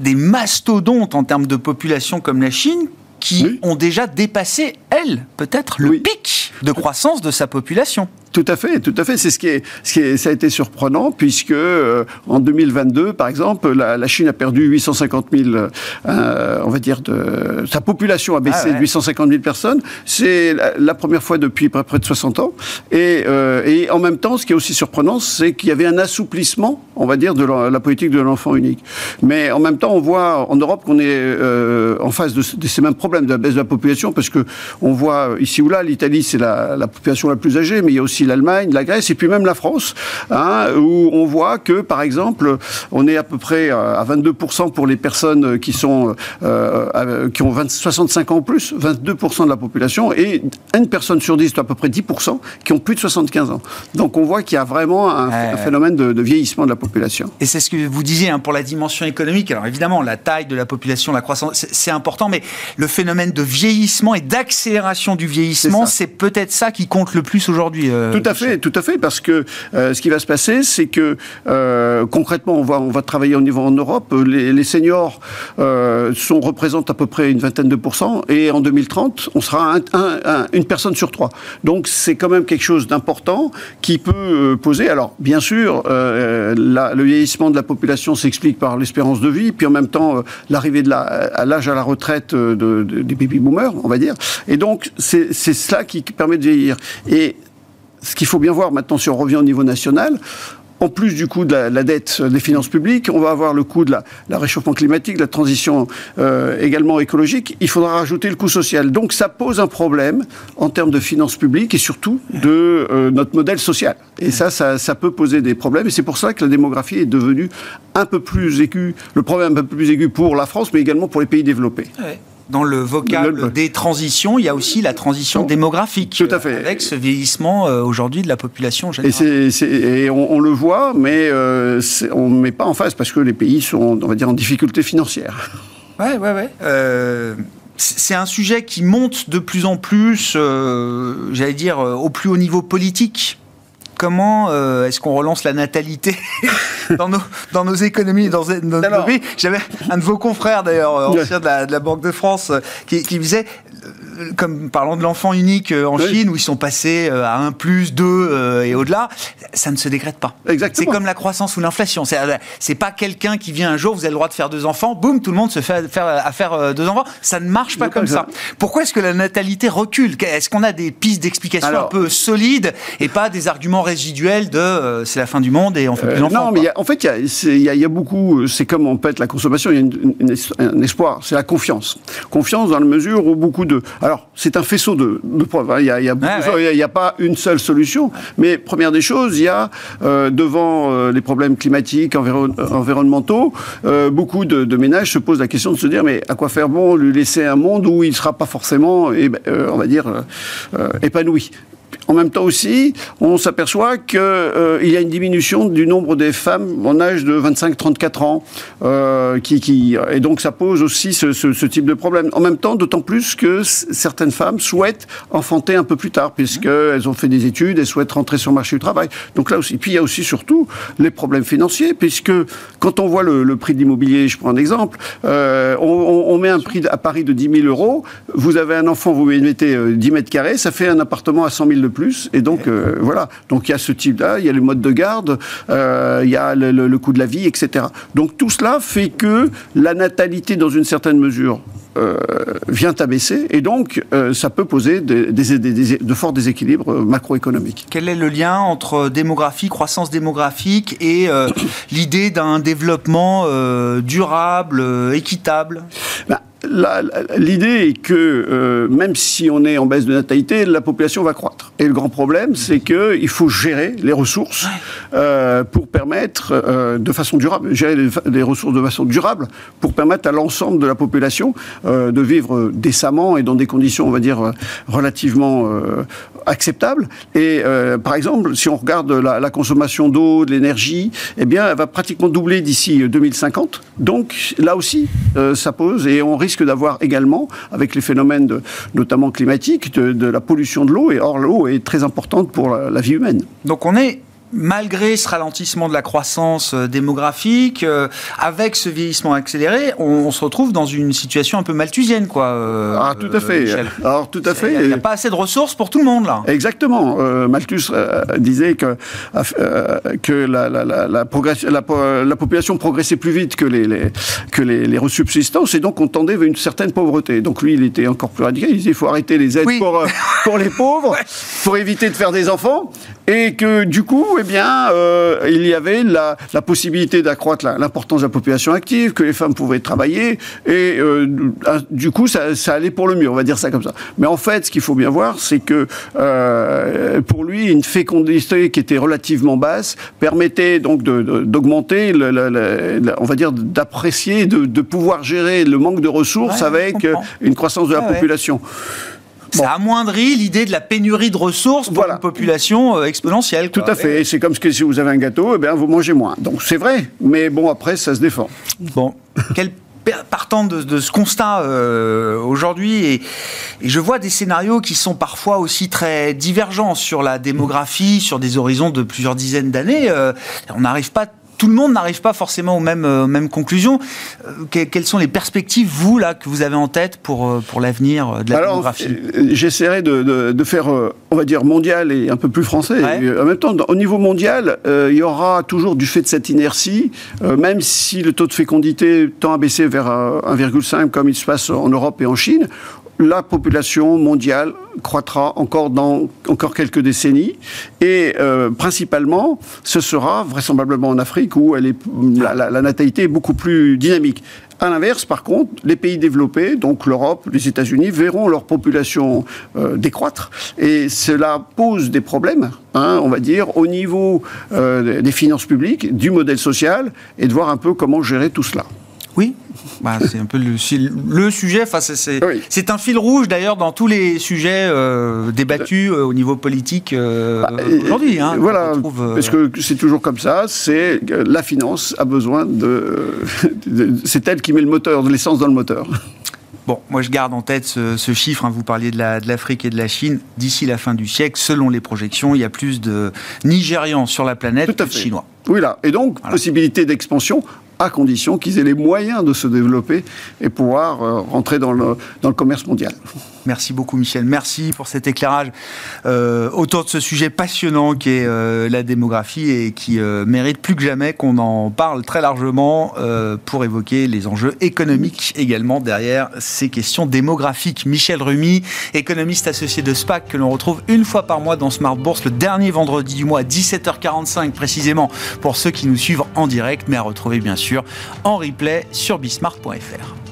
des mastodontes en termes de population comme la Chine, qui ont déjà dépassé, elles, peut-être, le pic de croissance de sa population. Tout à fait, tout à fait. C'est ce qui est, ce qui est, ça a été surprenant puisque euh, en 2022, par exemple, la, Chine a perdu 850 000, euh, on va dire, de sa population a baissé ah de 850 000 personnes. C'est la, première fois depuis près, de 60 ans. Et, euh, et, en même temps, ce qui est aussi surprenant, c'est qu'il y avait un assouplissement, on va dire, de la, politique de l'enfant unique. Mais en même temps, on voit en Europe qu'on est en face de, ces mêmes problèmes de la baisse de la population parce que on voit ici ou là, l'Italie, c'est la population la plus âgée, mais il y a aussi l'Allemagne, la Grèce et puis même la France, hein, où on voit que, par exemple, on est à peu près euh, à 22% pour les personnes qui sont euh, qui ont 20, 65 ans ou plus, 22% de la population, et une personne sur 10, à peu près 10%, qui ont plus de 75 ans. Donc on voit qu'il y a vraiment un, phénomène de, vieillissement de la population. Et c'est ce que vous disiez hein, pour la dimension économique. Alors évidemment, la taille de la population, la croissance, c'est important, mais le phénomène de vieillissement et d'accélération du vieillissement, c'est peut-être ça qui compte le plus aujourd'hui. Euh, tout à fait, tout à fait, parce que euh, ce qui va se passer, c'est que euh, concrètement, on va, on va travailler au niveau en Europe. Les, les seniors euh, sont, représentent à peu près une vingtaine de pourcents, et en 2030, on sera un, un, une personne sur trois. Donc c'est quand même quelque chose d'important qui peut euh, poser. Alors bien sûr, euh, la, le vieillissement de la population s'explique par l'espérance de vie, puis en même temps l'arrivée de la, à l'âge à la retraite de, de, des baby boomers, on va dire. Et donc c'est cela qui permet de vieillir. Et ce qu'il faut bien voir maintenant, si on revient au niveau national, en plus du coût de la, dette des finances publiques, on va avoir le coût de la, réchauffement climatique, de la transition euh, également écologique. Il faudra rajouter le coût social. Donc ça pose un problème en termes de finances publiques et surtout de euh, notre modèle social. Et ça, ça, peut poser des problèmes. Et c'est pour ça que la démographie est devenue un peu plus aiguë, le problème un peu plus aigu pour la France, mais également pour les pays développés dans le vocable des transitions, il y a aussi la transition démographique. Tout à fait. Avec ce vieillissement euh, aujourd'hui de la population générale. Et, on, le voit, mais euh, on ne met pas en face parce que les pays sont, on va dire, en difficulté financière. Ouais, ouais, ouais. Euh, c'est un sujet qui monte de plus en plus, j'allais dire, au plus haut niveau politique comment euh, est-ce qu'on relance la natalité dans, nos, dans nos économies, dans, nos pays J'avais un de vos confrères d'ailleurs, ancien de la, de la, Banque de France, qui, qui disait comme parlant de l'enfant unique euh, en Chine, où ils sont passés euh, à 1 plus, 2 euh, et au-delà, ça ne se décrète pas. C'est comme la croissance ou l'inflation. C'est pas quelqu'un qui vient un jour, vous avez le droit de faire deux enfants, boum, tout le monde se fait faire, à faire deux enfants. Ça ne marche pas comme ça. Pourquoi est-ce que la natalité recule? Est-ce qu'on a des pistes d'explication un peu solides et pas des arguments résiduels de c'est la fin du monde et on fait plus d'enfants Non, mais en fait, il y, a beaucoup, c'est comme on pète la consommation, il y a un espoir, c'est la confiance. Confiance dans la mesure où beaucoup de alors, c'est un faisceau de, preuves. Hein. Il n'y a, pas une seule solution. Mais première des choses, il y a, euh, devant euh, les problèmes climatiques, environnementaux, euh, beaucoup de, ménages se posent la question de se dire, mais à quoi faire bon lui laisser un monde où il ne sera pas forcément, eh ben, on va dire, épanoui? En même temps aussi, on s'aperçoit qu'il euh, y a une diminution du nombre des femmes en âge de 25-34 ans, euh, qui, et donc ça pose aussi ce, type de problème. En même temps, d'autant plus que certaines femmes souhaitent enfanter un peu plus tard, puisqu'elles ont fait des études, elles souhaitent rentrer sur le marché du travail. Donc là aussi, puis il y a aussi surtout les problèmes financiers, puisque quand on voit le, prix de l'immobilier, je prends un exemple, euh, on, met un prix à Paris de 10 000 euros, vous avez un enfant, vous mettez 10 euh, mètres carrés, ça fait un appartement à 100 000 de plus. Et donc, voilà. Donc, il y a ce type-là, il y a les modes de garde, il y a le, le coût de la vie, etc. Donc, tout cela fait que la natalité, dans une certaine mesure, euh, vient à baisser et donc euh, ça peut poser de forts déséquilibres macroéconomiques. Quel est le lien entre démographie, croissance démographique et euh, l'idée d'un développement durable, équitable? Ben, L'idée est que euh, même si on est en baisse de natalité, la population va croître. Et le grand problème, c'est qu'il faut gérer les ressources euh, pour permettre, euh, de façon durable, gérer les, ressources de façon durable pour permettre à l'ensemble de la population de vivre décemment et dans des conditions, on va dire, relativement acceptables. Et par exemple, si on regarde la, la consommation d'eau, de l'énergie, eh bien, elle va pratiquement doubler d'ici 2050. Donc là aussi, ça pose et on risque d'avoir également, avec les phénomènes de, notamment climatiques, de, la pollution de l'eau. Et or, l'eau est très importante pour la vie humaine. Donc on est malgré ce ralentissement de la croissance euh, démographique, euh, avec ce vieillissement accéléré, on, se retrouve dans une situation un peu malthusienne, quoi. Euh, ah, tout à fait. Alors, tout à fait. Il n'y a, pas assez de ressources pour tout le monde, là. Exactement. Malthus disait que, que la, la, la, la, population progressait plus vite que les, que les, les resubsistances, et donc on tendait vers une certaine pauvreté. Donc lui, il était encore plus radical. Il disait il faut arrêter les aides pour, pour les pauvres, pour éviter de faire des enfants, et que du coup, eh bien, euh, il y avait la, la possibilité d'accroître l'importance de la population active, que les femmes pouvaient travailler, et euh, du coup, ça, ça, allait pour le mieux, on va dire ça comme ça. Mais en fait, ce qu'il faut bien voir, c'est que euh, pour lui, une fécondité qui était relativement basse permettait donc d'augmenter, on va dire, d'apprécier, de, de, pouvoir gérer le manque de ressources avec une croissance de la population. Ça amoindrit l'idée de la pénurie de ressources pour une population euh, exponentielle. Tout à fait. C'est comme que si vous avez un gâteau, eh bien, vous mangez moins. Donc c'est vrai, mais bon, après, ça se défend. Bon, quel partant de, ce constat euh, aujourd'hui, et, je vois des scénarios qui sont parfois aussi très divergents sur la démographie, sur des horizons de plusieurs dizaines d'années. Euh, on n'arrive pas tout le monde n'arrive pas forcément aux mêmes, euh, mêmes conclusions. Euh, quelles sont les perspectives, vous, là, que vous avez en tête pour, euh, pour l'avenir de la Alors, démographie J'essaierai de, de, faire, on va dire, mondial et un peu plus français. en même temps, au niveau mondial, il y aura toujours, du fait de cette inertie, même si le taux de fécondité tend à baisser vers 1,5 comme il se passe en Europe et en Chine, la population mondiale croîtra encore dans encore quelques décennies et euh, principalement ce sera vraisemblablement en Afrique où elle est, la, natalité est beaucoup plus dynamique. À l'inverse, par contre, les pays développés, donc l'Europe, les États-Unis, verront leur population euh, décroître. Et cela pose des problèmes, hein, on va dire, au niveau euh, des finances publiques, du modèle social, et de voir un peu comment gérer tout cela. Oui, bah, c'est un peu le, le sujet. Enfin, c'est un fil rouge d'ailleurs dans tous les sujets euh, débattus euh, au niveau politique euh, bah, aujourd'hui. Hein, voilà, parce que c'est toujours comme ça? C'est la finance a besoin de, c'est elle qui met le moteur, de l'essence dans le moteur. Bon, moi je garde en tête ce, chiffre, hein, vous parliez de l'Afrique et de la Chine, d'ici la fin du siècle, selon les projections, il y a plus de Nigérians sur la planète que de Chinois. Oui, là. Et donc, possibilité d'expansion à condition qu'ils aient les moyens de se développer et pouvoir euh, rentrer dans le, commerce mondial. Merci beaucoup Michel, merci pour cet éclairage euh, autour de ce sujet passionnant qui est euh, la démographie et qui mérite plus que jamais qu'on en parle très largement pour évoquer les enjeux économiques également derrière ces questions démographiques. Michel Rumi, économiste associé de SPAC que l'on retrouve une fois par mois dans Smart Bourse le dernier vendredi du mois 17h45 précisément pour ceux qui nous suivent en direct mais à retrouver bien en replay sur bismart.fr.